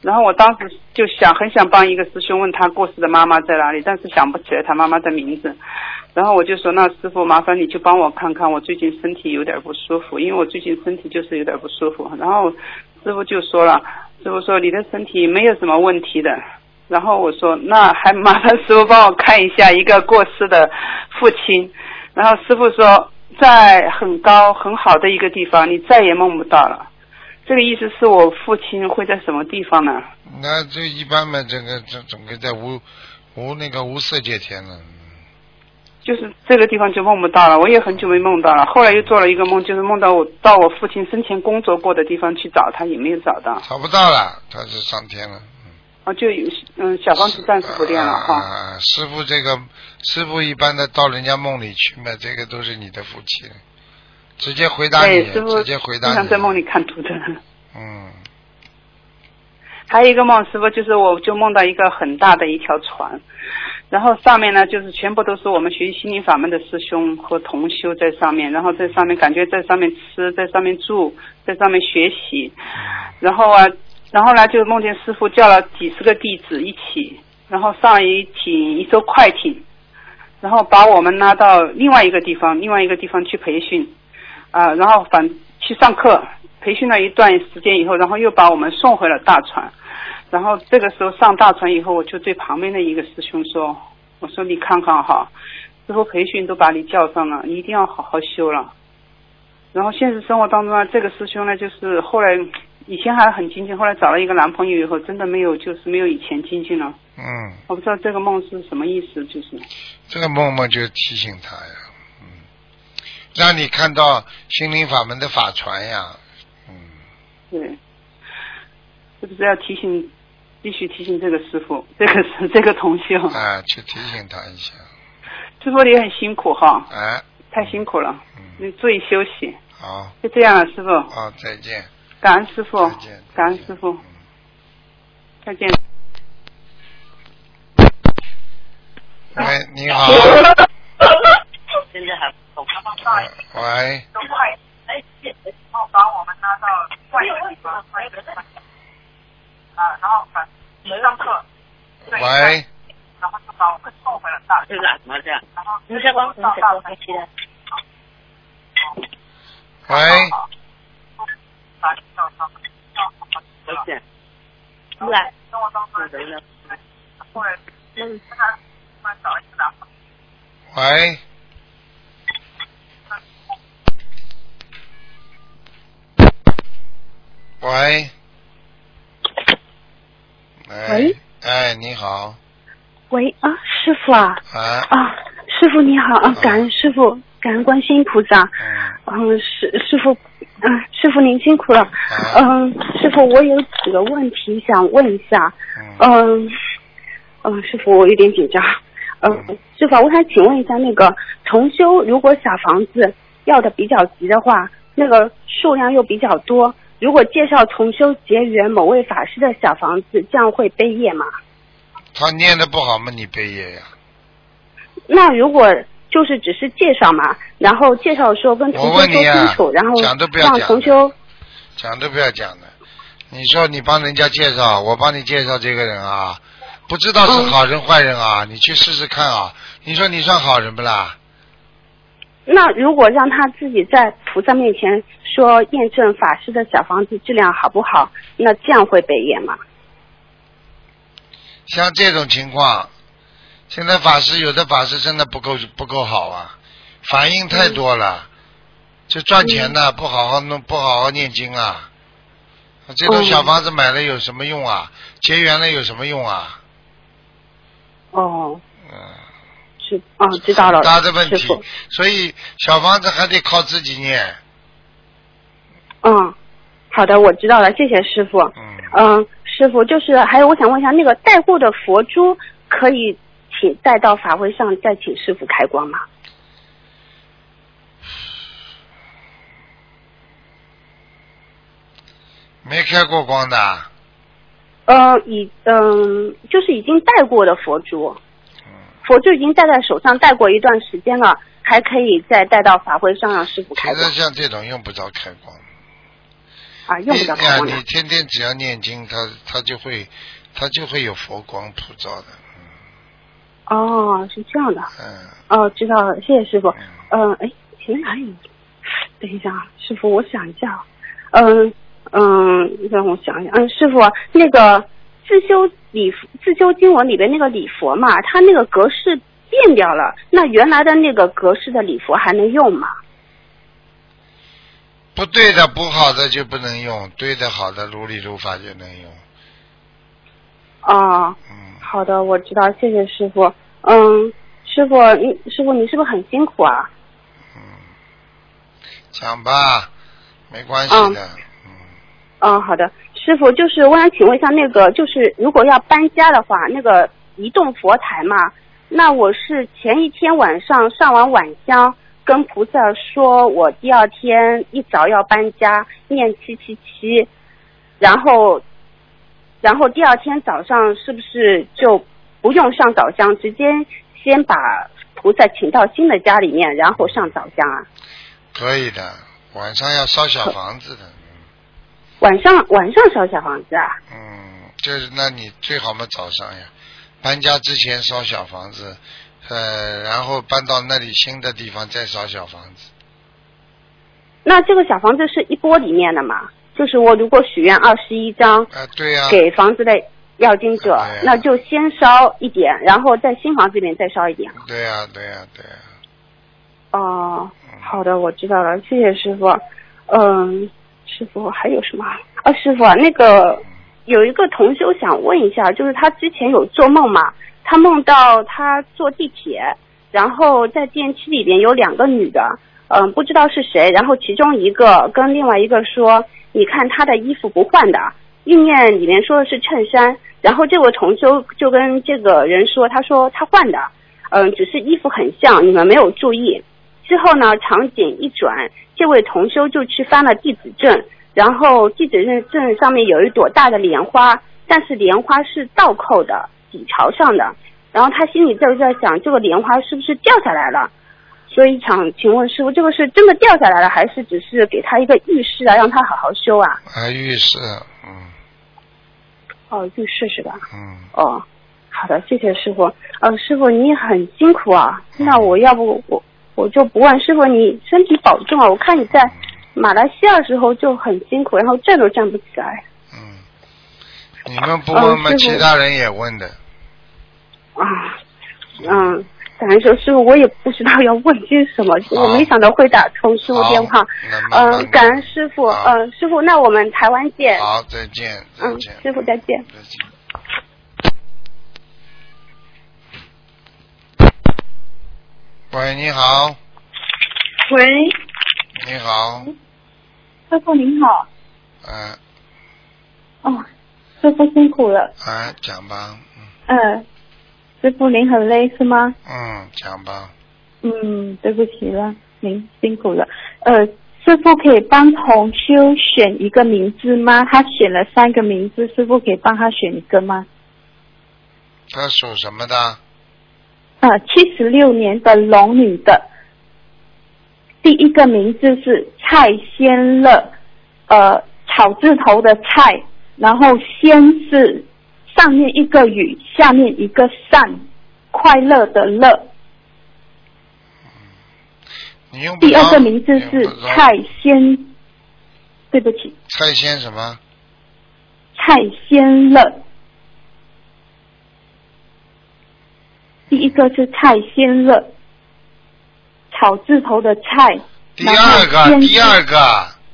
然后我当时就想很想帮一个师兄问他过世的妈妈在哪里，但是想不起来他妈妈的名字。然后我就说，那师傅麻烦你就帮我看看，我最近身体有点不舒服，因为我最近身体就是有点不舒服。然后师傅就说了，师傅说你的身体没有什么问题的。然后我说，那还麻烦师傅帮我看一下一个过世的父亲。然后师傅说，在很高很好的一个地方，你再也梦不到了。这个意思是我父亲会在什么地方呢？那这一般嘛，这个这整个在无无那个无色界天了。就是这个地方就梦不到了，我也很久没梦到了。后来又做了一个梦，就是梦到我到我父亲生前工作过的地方去找他，也没有找到。找不到了，他是上天了。啊，就有嗯，小房子暂时不练了哈。啊，师傅这个师傅一般的到人家梦里去嘛，这个都是你的福气，直接回答你，直接回答你经常。在梦里看图的。嗯，还有一个梦，师傅就是我就梦到一个很大的一条船，然后上面呢就是全部都是我们学习心灵法门的师兄和同修在上面，然后在上面感觉在上面吃，在上面住，在上面学习，然后啊，然后呢就梦见师傅叫了几十个弟子一起，然后上一艇一艘快艇，然后把我们拉到另外一个地方，另外一个地方去培训，啊，然后反去上课，培训了一段时间以后，然后又把我们送回了大船。然后这个时候上大船以后，我就对旁边的一个师兄说：“我说你看看哈，师傅培训都把你叫上了，你一定要好好修了。”然后现实生活当中呢，这个师兄呢，就是后来以前还很精进，后来找了一个男朋友以后，真的没有就是没有以前精进了。嗯，我不知道这个梦是什么意思，就是。这个梦梦就提醒他呀，嗯，让你看到心灵法门的法传呀，嗯，对，是不是要提醒，必须提醒这个师傅，这个是这个同修，啊，去提醒他一下，师傅你很辛苦哈，哎，太辛苦了，嗯，你注意休息，好，就这样了，师傅，好，再见，感恩师傅感恩师傅，嗯再见。喂，你好，现在还不喂，把我们拉到外地啊，然后把上课，喂，然后就把我们送回了大学，是干什么的？然后你在光上大学期的。喂，把上上不是，生活当中人呢？后来喂，喂，哎喂，哎，你好，喂啊，师傅啊。啊，啊，师傅你好啊，感恩师傅，感恩观世音菩萨。嗯，嗯，师师傅，嗯，师傅您辛苦了。嗯，嗯，师傅，我有几个问题想问一下。嗯，嗯，嗯，师傅，我有点紧张。嗯，师傅，我想请问一下，那个重修如果小房子要的比较急的话，那个数量又比较多，如果介绍重修结缘某位法师的小房子，这样会背业吗？他念的不好吗，你背业呀？那如果就是只是介绍嘛，然后介绍的时候跟同我修说清楚，然后讲都不要让讲同修讲都不要讲的。你说你帮人家介绍，我帮你介绍这个人啊，不知道是好人坏人啊，你去试试看啊。你说你算好人不啦？那如果让他自己在菩萨面前说验证法师的小房子质量好不好，那这样会被验吗？像这种情况，现在法师有的法师真的不够不够好啊，反应太多了，就赚钱的，不好好弄，不好好念经啊。这种嗯小房子买了有什么用啊？结缘了有什么用啊？哦，嗯，是啊，知道了，很大的问题。，所以小房子还得靠自己念。嗯，好的，我知道了，谢谢师傅。嗯，嗯，师傅，就是还有我想问一下，那个带货的佛珠可以请带到法会上再请师傅开光吗？没开过光的，呃，已嗯，就是已经戴过的佛珠，嗯，佛珠已经戴在手上戴过一段时间了，还可以再带到法会上让师傅开现在光像这种用不着开光。啊，用不着，开光的你。天天只要念经，它它就会它就会有佛光普照的。哦，是这样的。嗯哦，知道了，谢谢师傅。嗯嗯，哎，前面还有，等一下啊，师傅，我想一下啊。嗯嗯，让我想一下。嗯，师傅，那个自修礼自修经文里边那个礼佛嘛，它那个格式变掉了，那原来的那个格式的礼佛还能用吗？不对的、不好的就不能用，对的、好的如理如法就能用。哦，嗯，好的，我知道，谢谢师傅。嗯，师傅，你师傅你是不是很辛苦啊？嗯讲吧，没关系的。嗯，好的，师傅，就是我想请问一下，那个就是如果要搬家的话，那个移动佛台嘛，那我是前一天晚上上完晚香，跟菩萨说我第二天一早要搬家，念七七七，然后，然后第二天早上是不是就不用上早香，直接先把菩萨请到新的家里面，然后上早香啊？可以的，晚上要烧小房子的。晚上晚上烧小房子啊？嗯，就是那你最好嘛早上呀，搬家之前烧小房子，呃，然后搬到那里新的地方再烧小房子。那这个小房子是一波里面的嘛？就是我如果许愿二十一张，啊，对呀、给房子的要经者，那就先烧一点，然后在新房子里面再烧一点。对呀、对呀、对呀、哦，好的，我知道了，谢谢师傅。嗯，师傅还有什么？啊，师傅啊，那个有一个同修想问一下，就是他之前有做梦嘛，他梦到他坐地铁，然后在电梯里边有两个女的，嗯，不知道是谁，然后其中一个跟另外一个说，你看他的衣服不换的，意念里面说的是衬衫，然后这位同修就跟这个人说，他说他换的，嗯，只是衣服很像，你们没有注意。之后呢，场景一转，这位同修就去翻了地址证，然后地址证证上面有一朵大的莲花，但是莲花是倒扣的，底朝上的。然后他心里就在想，这个莲花是不是掉下来了？所以想请问师傅，这个是真的掉下来了，还是只是给他一个预示啊，让他好好修啊？啊，浴室，嗯哦，预示是吧？嗯，哦，好的，谢谢师傅。呃，师傅你很辛苦啊，那我要不我我就不问师傅，你身体保重啊。我看你在马来西亚的时候就很辛苦，然后站都站不起来嗯你们不问吗？其他人也问的。啊。嗯，感恩师傅，师傅我也不知道要问些什么，我没想到会打通师傅电话。嗯，感恩师傅，嗯，师傅，那我们台湾见。好，再见，再嗯，，师傅再见。再见。喂，你好，喂，你好，师傅您好。嗯、哦，师傅辛苦了。哎，讲吧，嗯，师傅您很累是吗？嗯，讲吧，嗯，对不起了，您辛苦了。呃，师傅可以帮同修选一个名字吗？他选了三个名字，师傅可以帮他选一个吗？他属什么的？呃，七十六年的龙女的，第一个名字是蔡仙乐，呃，草字头的蔡，然后仙是上面一个雨，下面一个善，快乐的乐。你用第二着个名字是蔡仙，对不起，蔡先什么？蔡仙乐。第一个是蔡仙乐，草字头的蔡。第二个，第二个，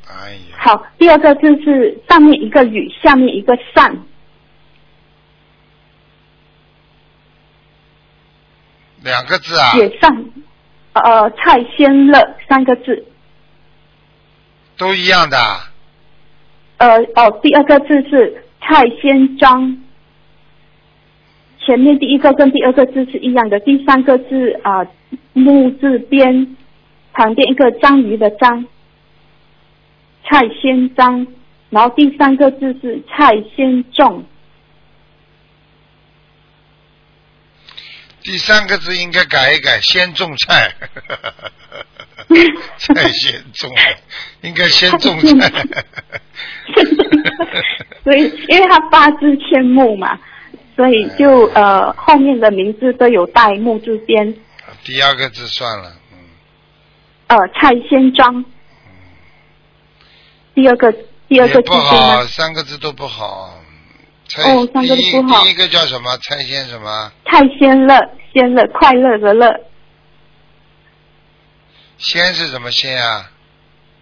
哎呀，好，第二个就是上面一个雨，下面一个善。两个字啊，写上，呃，蔡仙乐三个字。都一样的，呃，哦，第二个字是蔡仙章，前面第一个跟第二个字是一样的，第三个字啊、木字边旁边一个章鱼的章，蔡仙章，然后第三个字是蔡仙种，第三个字应该改一改，先种菜，菜先种，应该先种菜。所以因为他八字欠木嘛，所以就呃后面的名字都有带木字边，第二个字算了，嗯。呃蔡先章，第二个第二个字对好，三个字都不好。蔡哦三个字第一不好第一个叫什么？蔡先什么？蔡仙乐，仙乐快乐的乐，先是什么先啊？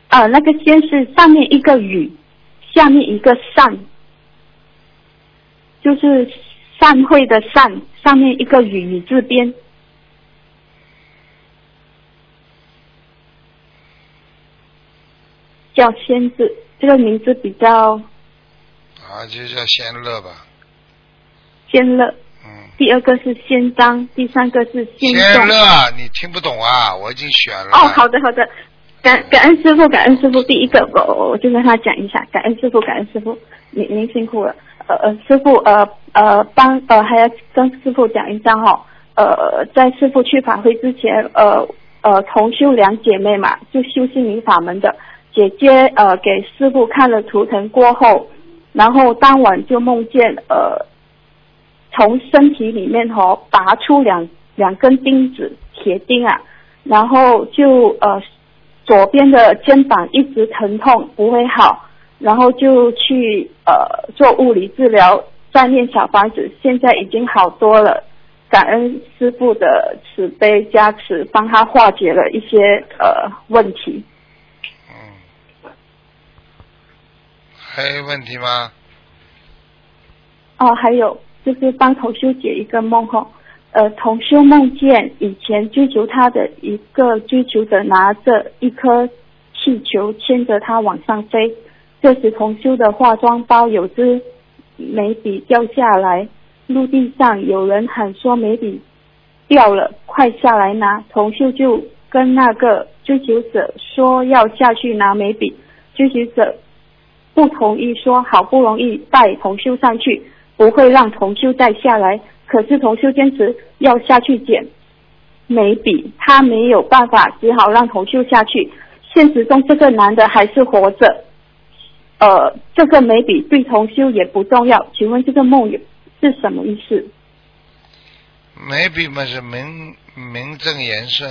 呃，那个仙是上面一个雨，下面一个善，就是散会的散，上面一个雨雨字边。叫仙字，这个名字比较啊，就叫仙乐吧。仙乐。嗯。第二个是仙章，第三个是仙仙乐，你听不懂啊？我已经选了。哦，好的好的，感感恩师傅，感恩师傅。第一个，我我就跟他讲一下，感恩师傅，感恩师傅，您您辛苦了。呃呃，师傅呃呃帮呃还要跟师傅讲一下哈，呃在师傅去法会之前，呃呃同修两姐妹嘛，就修心灵法门的。姐姐呃给师傅看了图腾过后，然后当晚就梦见呃从身体里面哦拔出两两根钉子铁钉啊，然后就呃左边的肩膀一直疼痛不会好，然后就去呃做物理治疗，再念小房子，现在已经好多了，感恩师傅的慈悲加持，帮他化解了一些呃问题。还有问题吗？哦，还有就是帮同修解一个梦哈，呃，同修梦见以前追求他的一个追求者拿着一颗气球牵着他往上飞，这时同修的化妆包有支眉笔掉下来，陆地上有人喊说眉笔掉了，快下来拿，同修就跟那个追求者说要下去拿眉笔，追求者。不同意说好不容易带同修上去，不会让同修再下来。可是同修坚持要下去捡眉笔，他没有办法，只好让同修下去。现实中这个男的还是活着，呃，这个眉笔对同修也不重要。请问这个梦是什么意思？眉笔嘛是名名正言顺，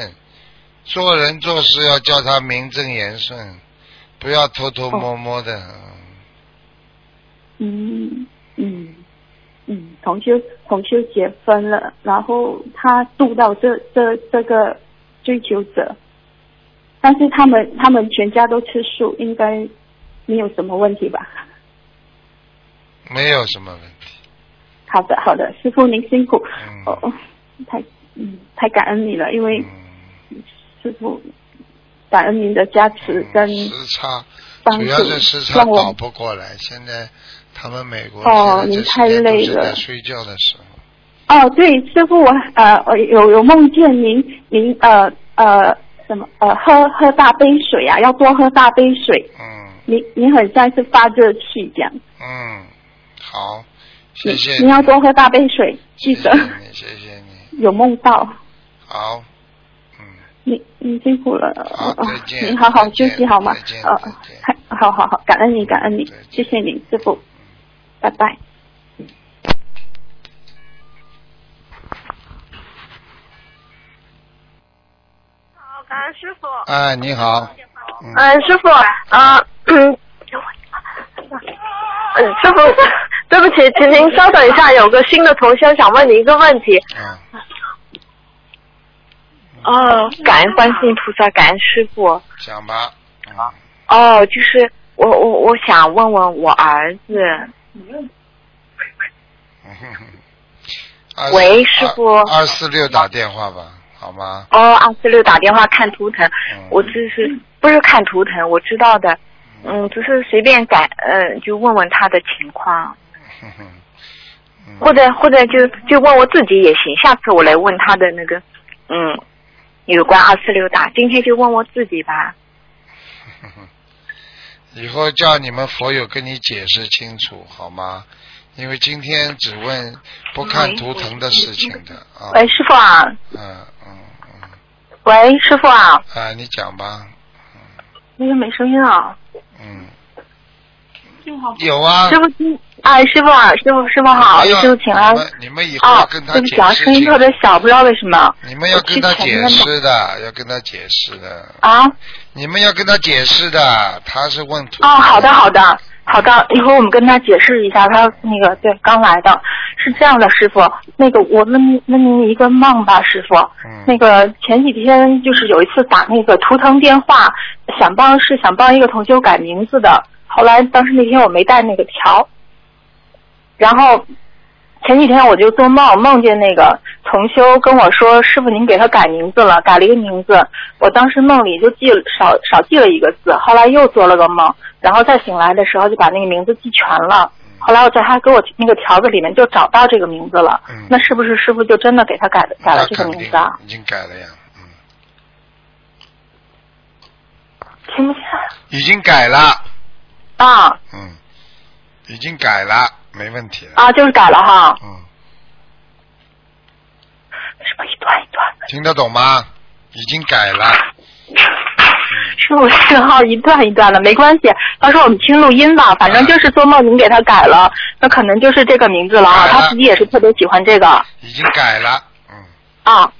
做人做事要叫他名正言顺。不要偷偷摸摸的。嗯嗯嗯，同修同修结婚了，然后他度到这这这个追求者，但是他们他们全家都吃素，应该没有什么问题吧？没有什么问题。好的好的，师傅您辛苦。哦，太嗯太感恩你了，因为师傅。感恩您的加持跟时差，主要是时差倒不过来。现在他们美国哦，您太累了。睡觉的时候。哦，对，师傅，我呃我有有梦见您，您呃呃什么呃喝喝大杯水啊，要多喝大杯水。嗯。您您很像是发热气这样。嗯，好，谢谢。您要多喝大杯水，记得。谢谢你。有梦到。好。你你辛苦了，好，再见。你好好休息好吗？呃，好好好，感恩你，感恩你，谢谢你，师傅，拜拜。好，感恩师傅。哎，你好。嗯，师傅，啊，嗯，师傅，对不起，请您稍等一下，有个新的同学想问你一个问题。嗯。哦，感恩观世音菩萨，感恩师傅。讲吧。哦，就是我我我想问问我儿子。喂，师傅。二四六打电话吧，好吗？哦，二四六打电话看图腾，我只是不是看图腾，我知道的，嗯，只是随便改，呃，就问问他的情况。或者或者就就问我自己也行，下次我来问他的那个，嗯。有关二四六打，今天就问我自己吧。以后叫你们佛友跟你解释清楚好吗？因为今天只问不看图腾的事情的啊。喂，师傅啊。嗯嗯嗯。喂，师傅啊。啊，你讲吧。那个没声音啊。嗯。有啊。师傅，哎，师傅啊，师傅，师傅好，师傅请安。你们以后跟他解释。声音特别小，不知道为什么。你们要跟他解释的，要跟他解释的。啊。你们要跟他解释的，他是问。哦，好的好的。好的，一会儿我们跟他解释一下，他那个对刚来的，是这样的，师傅，那个我问问您一个梦吧，师傅，嗯那个前几天就是有一次打那个图腾电话，想帮是想帮一个同学改名字的，后来当时那天我没带那个条，然后前几天我就做梦，梦见那个同修跟我说：“师傅，您给他改名字了，改了一个名字。”我当时梦里就记了少少记了一个字，后来又做了个梦，然后再醒来的时候就把那个名字记全了。后来我在他给我那个条子里面就找到这个名字了，嗯那是不是师傅就真的给他改了改了这个名字啊？已经改了呀，嗯听不见已经改了，啊嗯，已经改了，没问题了。啊，就是改了哈。嗯。什么一段一段的？听得懂吗？已经改了，师傅信号一段一段的，没关系，到时候我们听录音吧。反正就是做梦您给他改了，那可能就是这个名字了啊。他自己也是特别喜欢这个已经改了。嗯啊。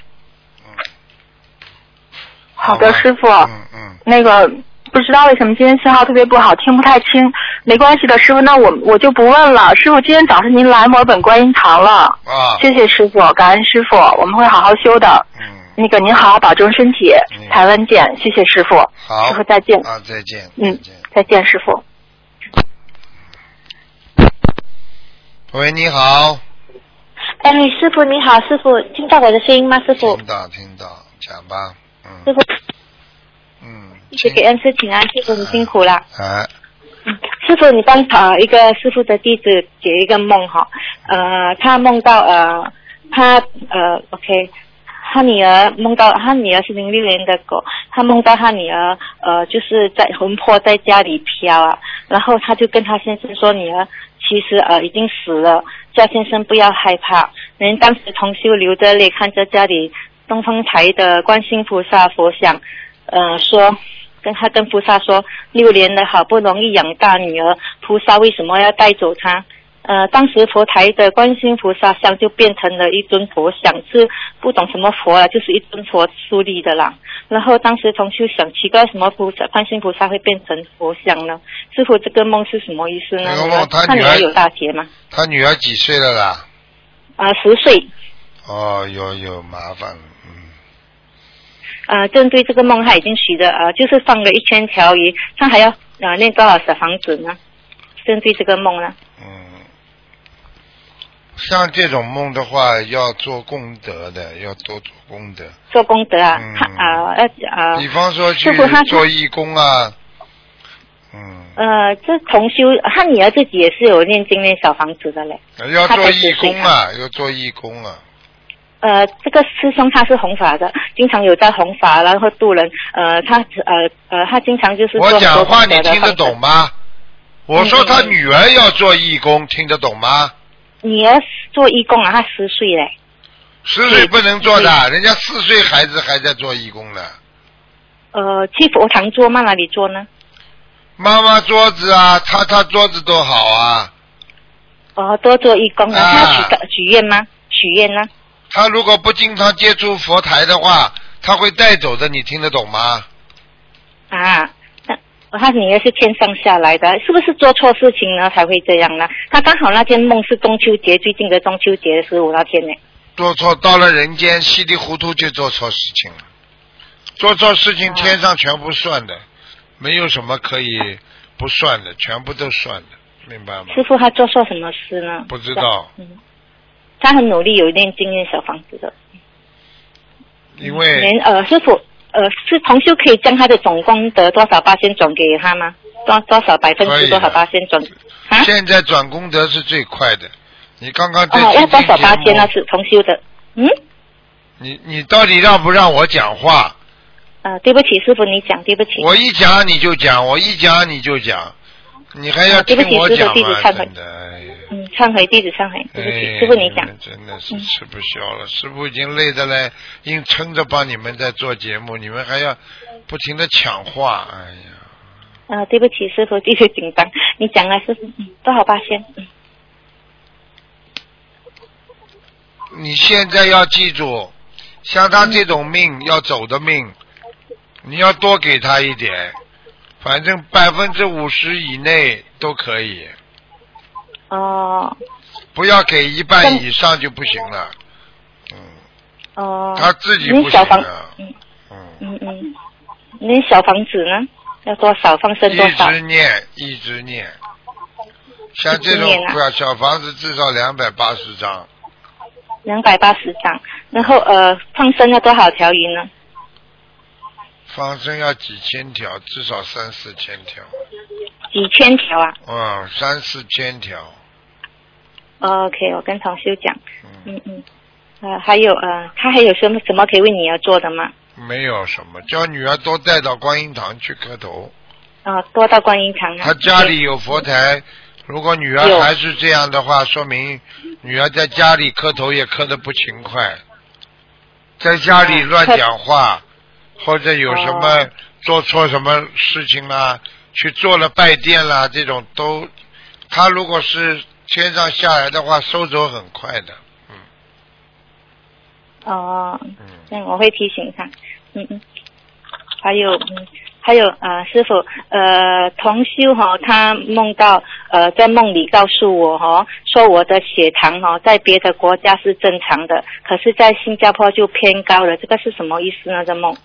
好的，师傅。嗯嗯。那个不知道为什么今天信号特别不好，听不太清。没关系的，师傅，那我我就不问了。师傅，今天早上您来墨尔本观音堂了，啊。谢谢师傅，感恩师傅，我们会好好修的。嗯。那个您好好保重身体，台湾见，谢谢师傅。好。师傅再见。啊，再见。嗯，再见，师傅。喂，你好，哎，师傅你好，师傅听到我的声音吗？师傅，听到听到，讲吧。嗯师傅，嗯，一直给恩师请安，师傅你辛苦了。哎，师傅，你帮呃一个师傅的弟子解一个梦哈，呃，他梦到呃他呃 OK，他女儿梦到他女儿是零六年的狗，他梦到他女儿呃就是在魂魄在家里飘啊，然后他就跟他先生说女儿其实呃已经死了，叫先生不要害怕。人当时同修流着泪看着家里东方台的观世音菩萨佛像，呃说。跟他跟菩萨说，六年了，好不容易养大女儿，菩萨为什么要带走她？呃，当时佛台的观世音菩萨像就变成了一尊佛像，是不懂什么佛了，就是一尊佛树立的啦。然后当时同修想，奇怪什么菩萨观世音菩萨会变成佛像呢？师傅，这个梦是什么意思呢？这个梦他女儿他女儿有大劫吗？他女儿几岁了啦？啊、十岁。哦，有有麻烦了，呃，针对这个梦，他已经许的呃，就是放了一千条鱼，他还要呃念多少小房子呢？针对这个梦呢？嗯像这种梦的话，要做功德的，要多做功德。做功德啊，他啊要啊。嗯比方说去做义工啊，嗯呃，这同修，他女儿自己也是有念经念小房子的嘞。要做义工啊，要做义工啊。呃，这个师兄他是弘法的，经常有在弘法，然后度人。呃，他呃呃，他经常就是做我讲话你听得懂吗？我说他女儿要做义工，听得懂吗？女儿做义工啊，她十岁嘞。十岁不能做的，人家四岁孩子还在做义工呢。呃，去佛堂做吗？哪里做呢？妈妈桌子啊，擦擦桌子多好啊！哦，多做义工啊，啊他许个许愿吗？许愿呢？他如果不经常接触佛台的话，他会带走的，你听得懂吗？啊，那他女儿是天上下来的，是不是做错事情呢才会这样呢？他刚好那天梦是中秋节，最近的中秋节的十五那天呢。做错到了人间，稀里糊涂就做错事情了。做错事情，天上全部算的，没有什么可以不算的，全部都算的，明白吗？师傅他做错什么事呢？不知道，嗯，他很努力，有念经念小房子的。因为连呃，师傅呃，是同修可以将他的总功德多少八千转给他吗？多多少百分之多少八千转？现在转功德是最快的。你刚刚在哦，要多少八千那？是重修的。嗯，你你到底让不让我讲话？呃，对不起，师傅，你讲，对不起。我一讲你就讲，我一讲你就讲，你还要听我讲吗？忏悔真。的，嗯，忏悔，弟子忏悔，对不起，哎师傅你讲。嗯真的是吃不消了，师傅已经累得嘞，硬撑着帮你们在做节目，你们还要不停的抢话，哎呀，啊，对不起，师傅，继续紧张。你讲啊，师傅，嗯，多少八仙？嗯，你现在要记住，像他这种命要走的命，你要多给他一点。反正百分之五十以内都可以，哦不要给一半以上就不行了。嗯哦。他自己不行的，嗯嗯嗯，您小房子呢？要多少放生多少一少？直念，一直念。像这种不要小房子至少两百八十张，两百八十张，然后呃，放生要多少条鱼呢？放生要几千条，至少三四千条。几千条啊嗯，三四千条。哦？OK，我跟同修讲，嗯嗯，呃，还有呃，他还有什么什么可以为女儿做的吗？没有什么，叫女儿多带到观音堂去磕头。啊、多到观音堂啊。她家里有佛台，如果女儿还是这样的话，说明女儿在家里磕头也磕的不勤快，在家里乱讲话，或者有什么做错什么事情啦，去做了拜殿啦，这种都，他如果是天上下来的话，收走很快的。嗯哦，嗯，我会提醒他，嗯嗯，还有嗯，还有呃，师傅呃，同修哈、他梦到呃，在梦里告诉我哈、说我的血糖哈、在别的国家是正常的，可是在新加坡就偏高了，这个是什么意思呢？这梦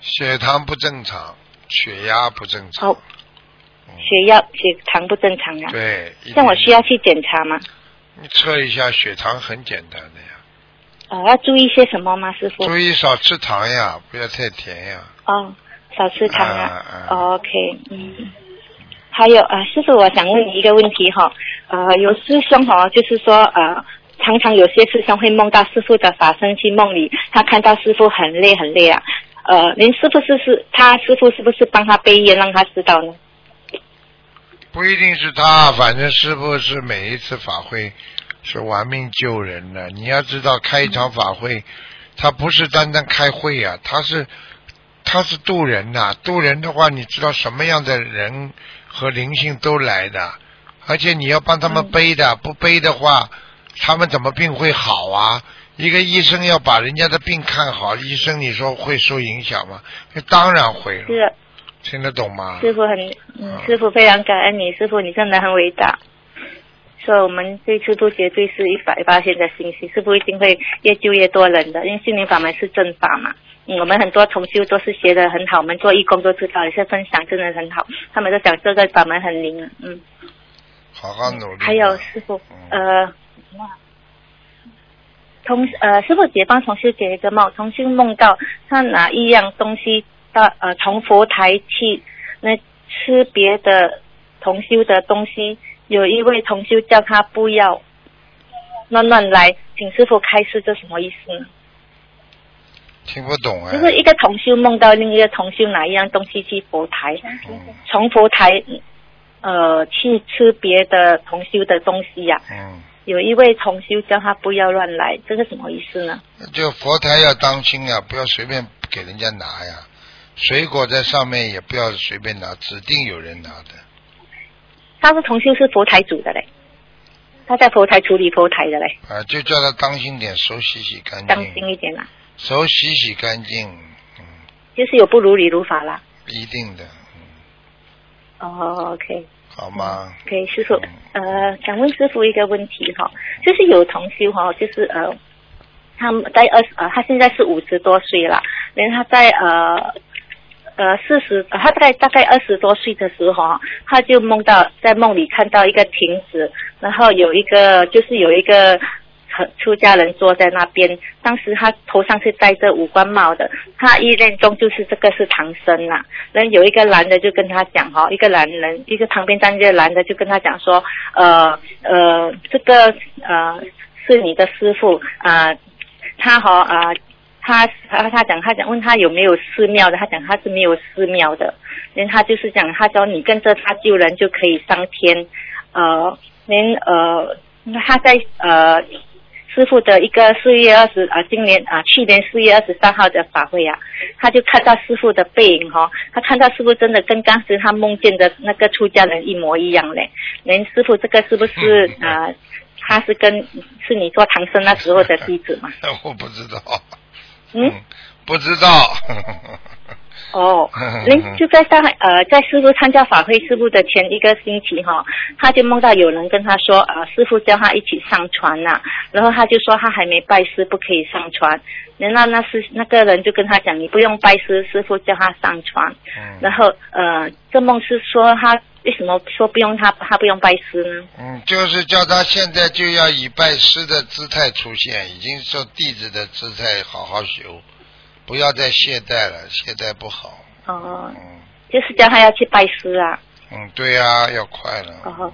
血糖不正常，血压不正常，哦，血压血糖不正常啊？对，一像我需要去检查吗？你测一下血糖很简单的呀，哦，要注意些什么吗，师傅？注意少吃糖呀，不要太甜呀。哦，少吃糖啊。啊哦 OK，嗯。还有啊、呃师傅，我想问你一个问题哈，呃，有师兄哈，就是说呃，常常有些师兄会梦到师傅的法身去梦里，他看到师傅很累很累啊，呃，您是不是是他师傅是不是帮他背烟让他知道呢？不一定是他，反正师傅是每一次法会是玩命救人的。你要知道，开一场法会，他不是单单开会啊，他是他是渡人呐、渡人的话，你知道什么样的人和灵性都来的，而且你要帮他们背的，不背的话，他们怎么病会好啊？一个医生要把人家的病看好，医生你说会受影响吗？当然会了，是听得懂吗？师傅很，嗯，师傅非常感恩你，师傅你真的很伟大。所以我们这次都绝对是一百八千的信息，师傅一定会越救越多人的，因为心灵法门是正法嘛。嗯，我们很多同修都是学的很好，我们做义工都知道，有些分享真的很好，他们都讲这个法门很灵，嗯。好好努力。还有师傅，呃，同呃师傅姐帮同修解一个梦，同修梦到他拿一样东西到呃从佛台去那吃别的同修的东西，有一位同修叫他不要乱乱来，请师傅开示这什么意思呢？听不懂啊。就是一个同修梦到另一个同修拿一样东西去佛台，从佛台呃去吃别的同修的东西呀、嗯，有一位同修叫他不要乱来，这个什么意思呢？就佛台要当心呀，不要随便给人家拿呀。水果在上面也不要随便拿，指定有人拿的。他是同修是佛台主的嘞，他在佛台处理佛台的嘞，啊，就叫他当心点，手洗洗干净当，心一点啦，手洗洗干净，就是有不如理如法啦。一定的，哦，OK。好吗？OK，师傅，呃，想问师傅一个问题哈，就是有同修哈，就是呃，他们在二十呃，他现在是五十多岁了，然后他在呃呃四十，他大概大概二十多岁的时候哈，他就梦到在梦里看到一个亭子，然后有一个就是有一个。出家人坐在那边，当时他头上是戴着五官帽的，他意念中就是这个是唐僧呐、那有一个男的就跟他讲哈，一个男人，一个旁边站着的男的就跟他讲说，呃呃，这个呃是你的师傅啊、他和啊。他他他讲他讲问他有没有寺庙的，他讲他是没有寺庙的，然后他就是讲他说你跟着他救人就可以上天，呃，连呃他在呃师傅的一个四月二十啊，今年啊去年四月二十三号的法会啊，他就看到师傅的背影哈、哦，他看到师傅真的跟当时他梦见的那个出家人一模一样嘞。连师傅这个是不是啊、呃？他是跟是你做唐僧那时候的弟子吗？我不知道。嗯，不知道。哦，您就在上海呃，在师傅参加法会师傅的前一个星期哈，他就梦到有人跟他说，呃，师傅叫他一起上船呐、然后他就说他还没拜师，不可以上船。然后那是那个人就跟他讲，你不用拜师，师傅叫他上船。嗯然后呃，这梦是说他为什么说不用他他不用拜师呢？嗯，就是叫他现在就要以拜师的姿态出现，已经做弟子的姿态好好修，不要再懈怠了，懈怠不好。哦，就是叫他要去拜师啊。嗯，对呀、要快了。哦，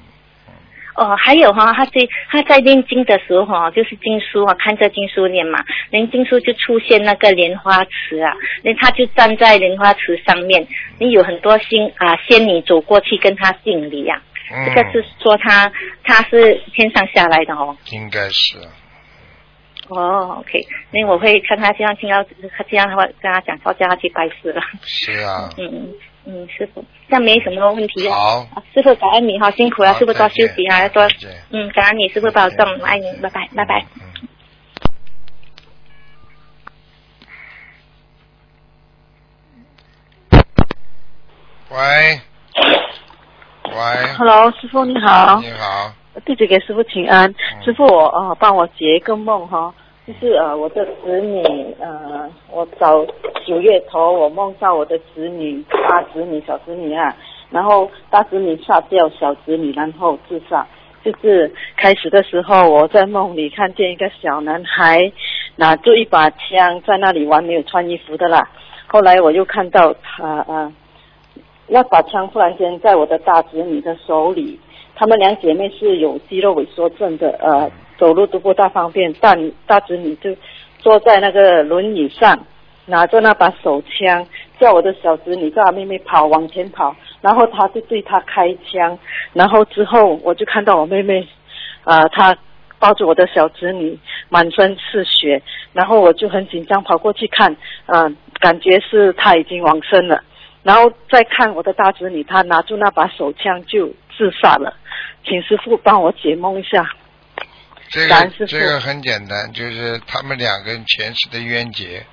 哦，还有哈、他在他在念经的时候哈、就是经书啊，看着经书念嘛，念经书就出现那个莲花池啊，那他就站在莲花池上面，你有很多仙啊仙女走过去跟他敬礼呀、嗯，这个是说他他是天上下来的哦。应该是。哦，OK，那我会看他这样听到他这样的话跟他讲说叫他去拜师了。是啊。嗯嗯，师傅，这样没什么问题了。好，啊师傅感恩你哈，辛苦了，师傅多休息啊，要多嗯，感恩你，师傅保重，我爱你，拜拜，拜拜。喂，喂，Hello，师傅你好，你好，弟子给师傅请安。师傅我呃帮我解一个梦哈，就是呃我的子女呃我早九月头我梦到我的子女大子女小子女啊，然后大子女杀掉小子女，然后自杀。就是开始的时候，我在梦里看见一个小男孩拿着一把枪在那里玩，没有穿衣服的啦。后来我又看到他呃那把枪突然间在我的大侄女的手里，她们两姐妹是有肌肉萎缩症的，呃，走路都不大方便。大大侄女就坐在那个轮椅上，拿着那把手枪，叫我的小侄女叫她妹妹跑往前跑，然后她就对她开枪，然后之后我就看到我妹妹，呃，她抱着我的小侄女，满身是血，然后我就很紧张跑过去看，呃，感觉是她已经往生了。然后再看我的大侄女，她拿住那把手枪就自杀了，请师傅帮我解梦一下。这个这个很简单，就是他们两个人前世的冤结，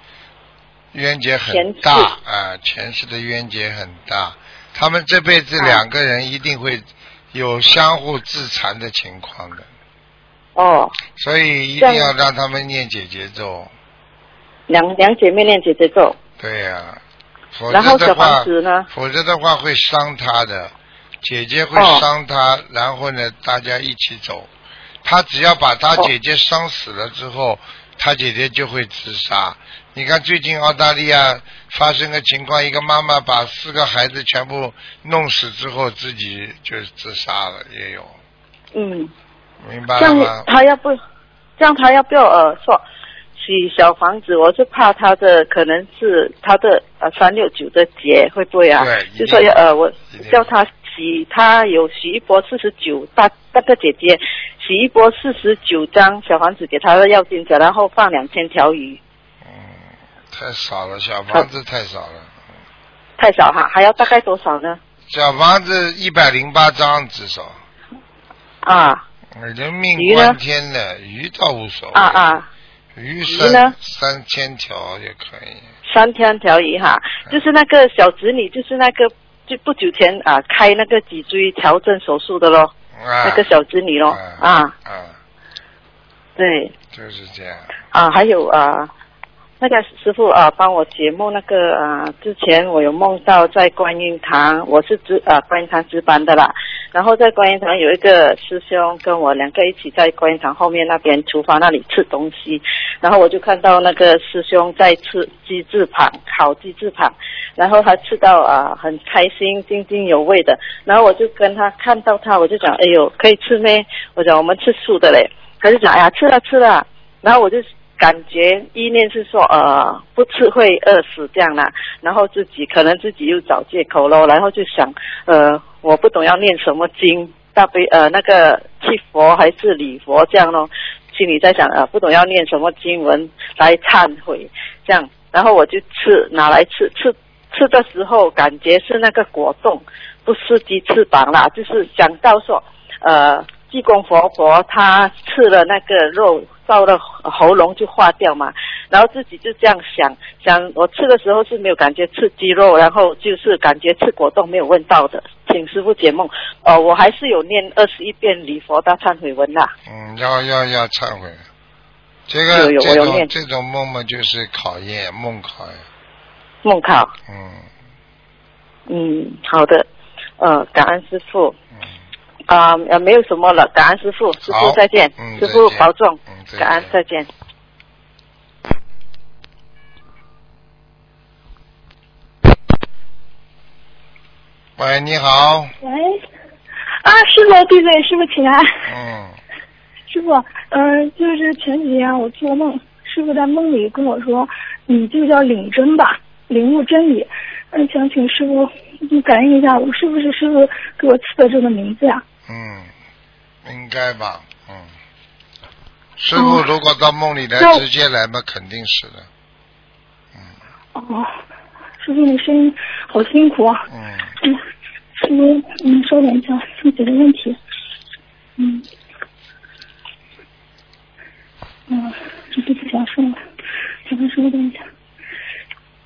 冤结很大啊，前世的冤结很大。他们这辈子两个人一定会有相互自残的情况的，哦，所以一定要让他们念姐姐咒。两两姐妹念姐姐咒，对呀、否然后小则的话房，子呢？否则的话会伤他的，姐姐会哦伤他，然后呢，大家一起走。他只要把他哦姐姐伤死了之后，他姐姐就会自杀。你看最近澳大利亚发生个情况，一个妈妈把四个孩子全部弄死之后，自己就自杀了，也有，嗯，明白了吗？他要不，这样他要不要呃说洗小房子？我是怕他的可能是他的呃三六九的节会不会啊？对就说要呃我叫他洗，他有洗一波四十九大大个姐姐洗一波四十九张小房子给他的要金者，然后放两千条鱼，嗯太少了，小房子太少了。太少哈，还要大概多少呢？小房子一百零八张至少，啊人命关天的鱼倒无所谓，啊啊，鱼鱼三呢三千条也可以。三千条鱼哈，就是那个小侄女，就是那个就不久前啊开那个脊椎调整手术的咯，啊，那个小侄女咯，啊，啊，对就是这样。啊，还有啊。那个师傅啊，帮我解梦。那个啊，之前我有梦到在观音堂，我是值啊观音堂值班的啦。然后在观音堂有一个师兄跟我两个一起在观音堂后面那边厨房那里吃东西，然后我就看到那个师兄在吃鸡翅膀，烤鸡翅膀，然后他吃到啊很开心，津津有味的。然后我就跟他看到他，我就讲，哎呦，可以吃咩？我讲我们吃素的嘞。他就讲，哎呀，吃了吃了。然后我就感觉意念是说，呃，不吃会饿死这样啦。然后自己可能自己又找借口咯，然后就想，呃，我不懂要念什么经，大悲呃那个去佛还是礼佛这样咯。心里在想，呃，不懂要念什么经文来忏悔这样。然后我就吃，拿来吃，吃吃的时候感觉是那个果冻，不是鸡翅膀啦，就是想到说，呃。济公活佛他吃了那个肉，到了喉咙就化掉嘛。然后自己就这样想想，我吃的时候是没有感觉吃鸡肉，然后就是感觉吃果冻没有问到的，请师傅解梦。呃，我还是有念二十一遍礼佛大忏悔文的。嗯，要要要忏悔。这个有有这种这种梦嘛，就是考验梦考呀。梦考，嗯，嗯，好的，呃，感恩师傅。啊、呃，没有什么了，感恩师傅，师傅再见，嗯师傅保重，嗯感恩再见。喂，你好。喂，啊，师傅，弟子给师傅请安。嗯，师傅，嗯、就是前几天我做梦，师傅在梦里跟我说，你就叫领真吧，领悟真理。嗯，想请师傅你感应一下，我是不是师傅给我赐的这个名字呀？嗯，应该吧，嗯。师傅如果到梦里来那直接来嘛，肯定是的。嗯哦，师傅你声音好辛苦啊。嗯。嗯，师傅，嗯，稍等一下，有几个问题。嗯。嗯，这不想说了，请问师傅等一下。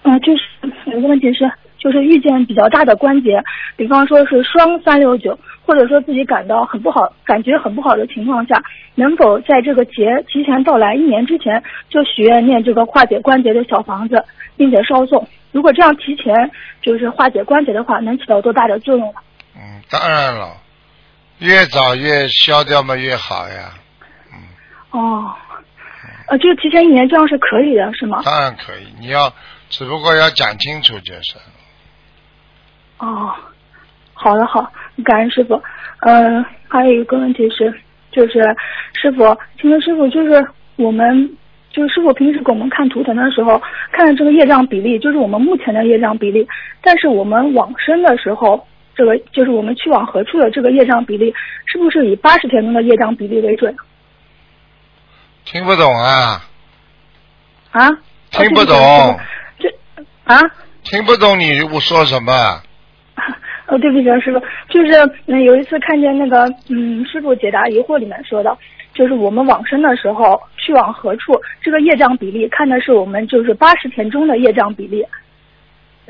啊，就是有一个问题是，就是遇见比较大的关节，比方说是双三六九，或者说自己感到很不好，感觉很不好的情况下，能否在这个节提前到来一年之前就许愿念这个化解关节的小房子，并且烧送？如果这样提前就是化解关节的话，能起到多大的作用呢？嗯，当然了，越早越消掉嘛越好呀。嗯哦，呃，这个提前一年这样是可以的，是吗？当然可以，你要只不过要讲清楚就是。哦，好的好，感恩师傅。嗯、还有一个问题是，就是师傅，请问师傅，就是我们就是师傅平时给我们看图腾的时候，看的这个业障比例，就是我们目前的业障比例，但是我们往生的时候，这个就是我们去往何处的这个业障比例，是不是以八十天中的业障比例为准听不懂啊？啊？听不懂，这啊？听不懂你我说什么？哦，对不起啊，师傅，就是嗯，有一次看见那个嗯，师傅解答疑惑里面说的，就是我们往生的时候去往何处，这个业障比例看的是我们就是八十田中的业障比例，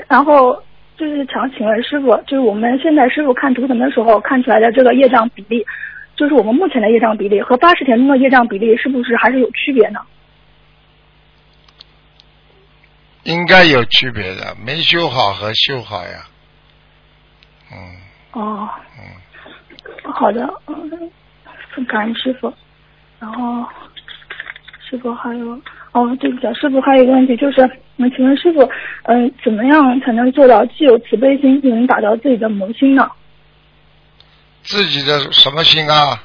然后就是想请问师傅，就是我们现在师傅看图腾的时候看出来的这个业障比例，就是我们目前的业障比例和八十田中的业障比例是不是还是有区别呢？应该有区别的，没修好和修好呀。嗯哦，嗯，好的，嗯，感恩师傅。然后，师傅还有，哦，对不起啊，师傅还有一个问题就是，嗯，请问师傅，嗯、怎么样才能做到既有慈悲心，又能打掉自己的魔心呢？自己的什么心啊？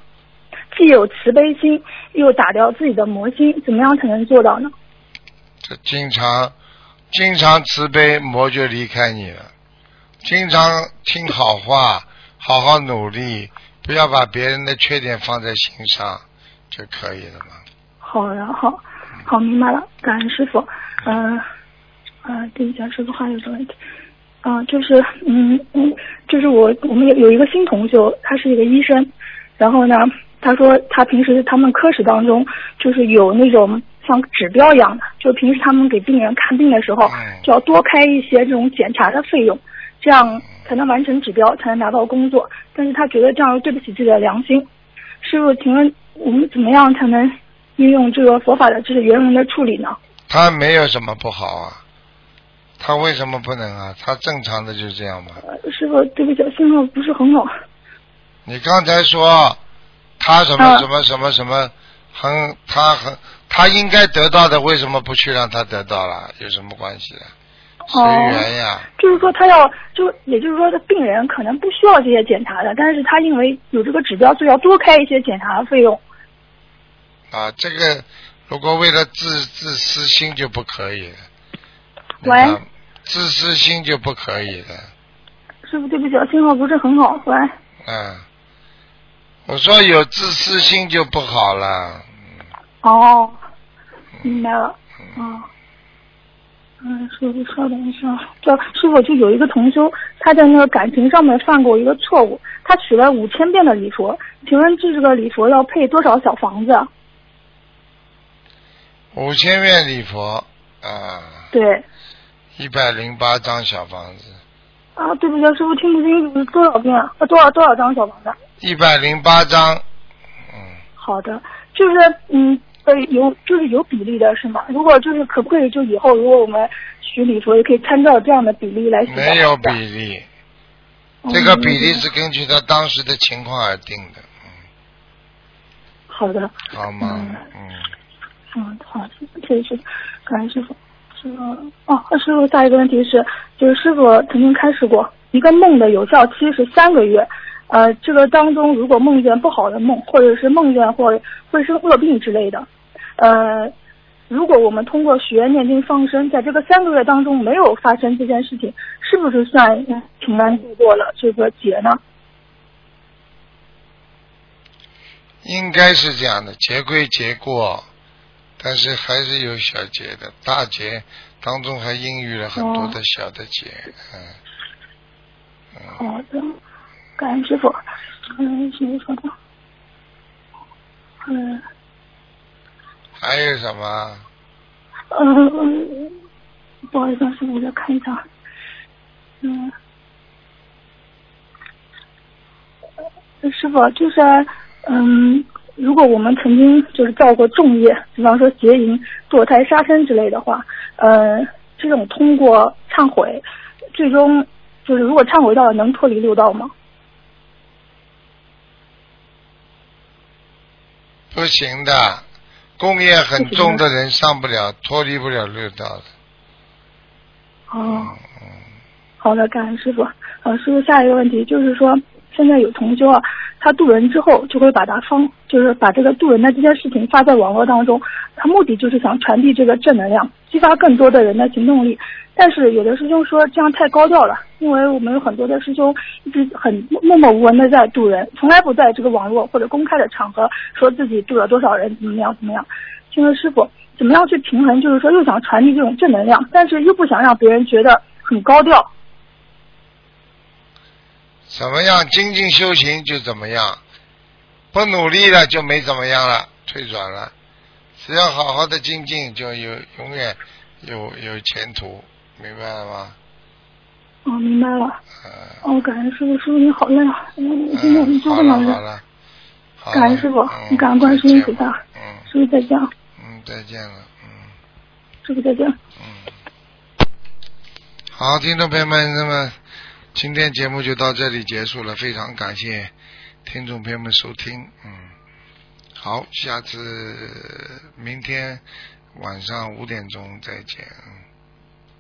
既有慈悲心，又打掉自己的魔心，怎么样才能做到呢？这经常经常慈悲，魔就离开你了。经常听好话，好好努力，不要把别人的缺点放在心上，就可以了嘛。好的，好，好，明白了，感恩师傅。嗯、呃，对不起啊，师傅还有一个问题，啊、就是嗯嗯，就是我我们有有一个新同学，他是一个医生，然后呢，他说他平时他们科室当中就是有那种像指标一样的，就平时他们给病人看病的时候，就要多开一些这种检查的费用，这样才能完成指标，才能拿到工作。但是他觉得这样对不起自己的良心。师傅，请问我们怎么样才能运用这个佛法的这个原文的处理呢？他没有什么不好啊，他为什么不能啊？他正常的就是这样嘛。呃师傅，对不起，信号不是很好。你刚才说他什么啊什么什么什么很他很他应该得到的，为什么不去让他得到了？有什么关系啊？随缘呀。就是说他要，就也就是说，病人可能不需要这些检查的，但是他因为有这个指标，所以要多开一些检查的费用。啊，这个如果为了自自私心就不可以了。喂，自私心就不可以了。师傅，对不起，信号不是很好。喂，嗯，我说有自私心就不好了。哦，明白了。嗯，嗯，师傅，稍等一下。就师傅，就有一个同修，他在那个感情上面犯过一个错误，他取了五千遍的礼佛，请问这个礼佛要配多少小房子？五千遍礼佛，啊，对。一百零八张小房子。啊，对不起，师傅听不清楚，多少遍啊？多少多少张小房子？一百零八张。嗯好的，就是嗯呃有就是有比例的是吗？如果就是可不可以就以后如果我们许礼佛也可以参照这样的比例来许没有比例，这个比例是根据他当时的情况而定的。好的。好吗？嗯。嗯，好，谢谢师傅，感恩师傅。师傅哦，师傅，下一个问题是，就是师傅曾经开始过，一个梦的有效期是三个月。呃，这个当中如果梦见不好的梦，或者是梦见或会生恶病之类的，呃，如果我们通过学念经放生，在这个三个月当中没有发生这件事情，是不是算平安度过了这个劫呢？应该是这样的，劫归劫过，但是还是有小劫的，大劫当中还孕育了很多的小的劫，嗯。好的。感恩师傅，嗯，师傅说的，嗯，还有什么？嗯，不好意思，师傅，我再看一下，嗯，师傅就是，嗯，如果我们曾经就是造过重业，比方说劫淫、堕胎、杀生之类的话，呃，这种通过忏悔，最终就是如果忏悔到了，能脱离六道吗？不行的，功业很重的人上不了，脱离不了六道的。哦，好的，感恩师傅。呃，师傅，下一个问题就是说，现在有同修啊，他渡人之后就会把他方，就是把这个渡人的这件事情发在网络当中，他目的就是想传递这个正能量，激发更多的人的行动力。但是有的师兄说这样太高调了，因为我们有很多的师兄一直很默默无闻的在渡人，从来不在这个网络或者公开的场合说自己渡了多少人，怎么样怎么样。请问师傅，怎么样去平衡？就是说又想传递这种正能量，但是又不想让别人觉得很高调。怎么样精进修行就怎么样，不努力了就没怎么样了，退转了。只要好好的精进，就有永远有有前途。明白了吗？哦，明白了。哦，感恩师傅，师傅你好累啊！嗯，今天我们做这么累。好了。感恩师傅，你感恩关心音菩萨。嗯。师傅再见。嗯，再见了。嗯。师傅再见。嗯。好，听众朋友们，那么今天节目就到这里结束了，非常感谢听众朋友们收听。嗯。好，下次明天晚上五点钟再见。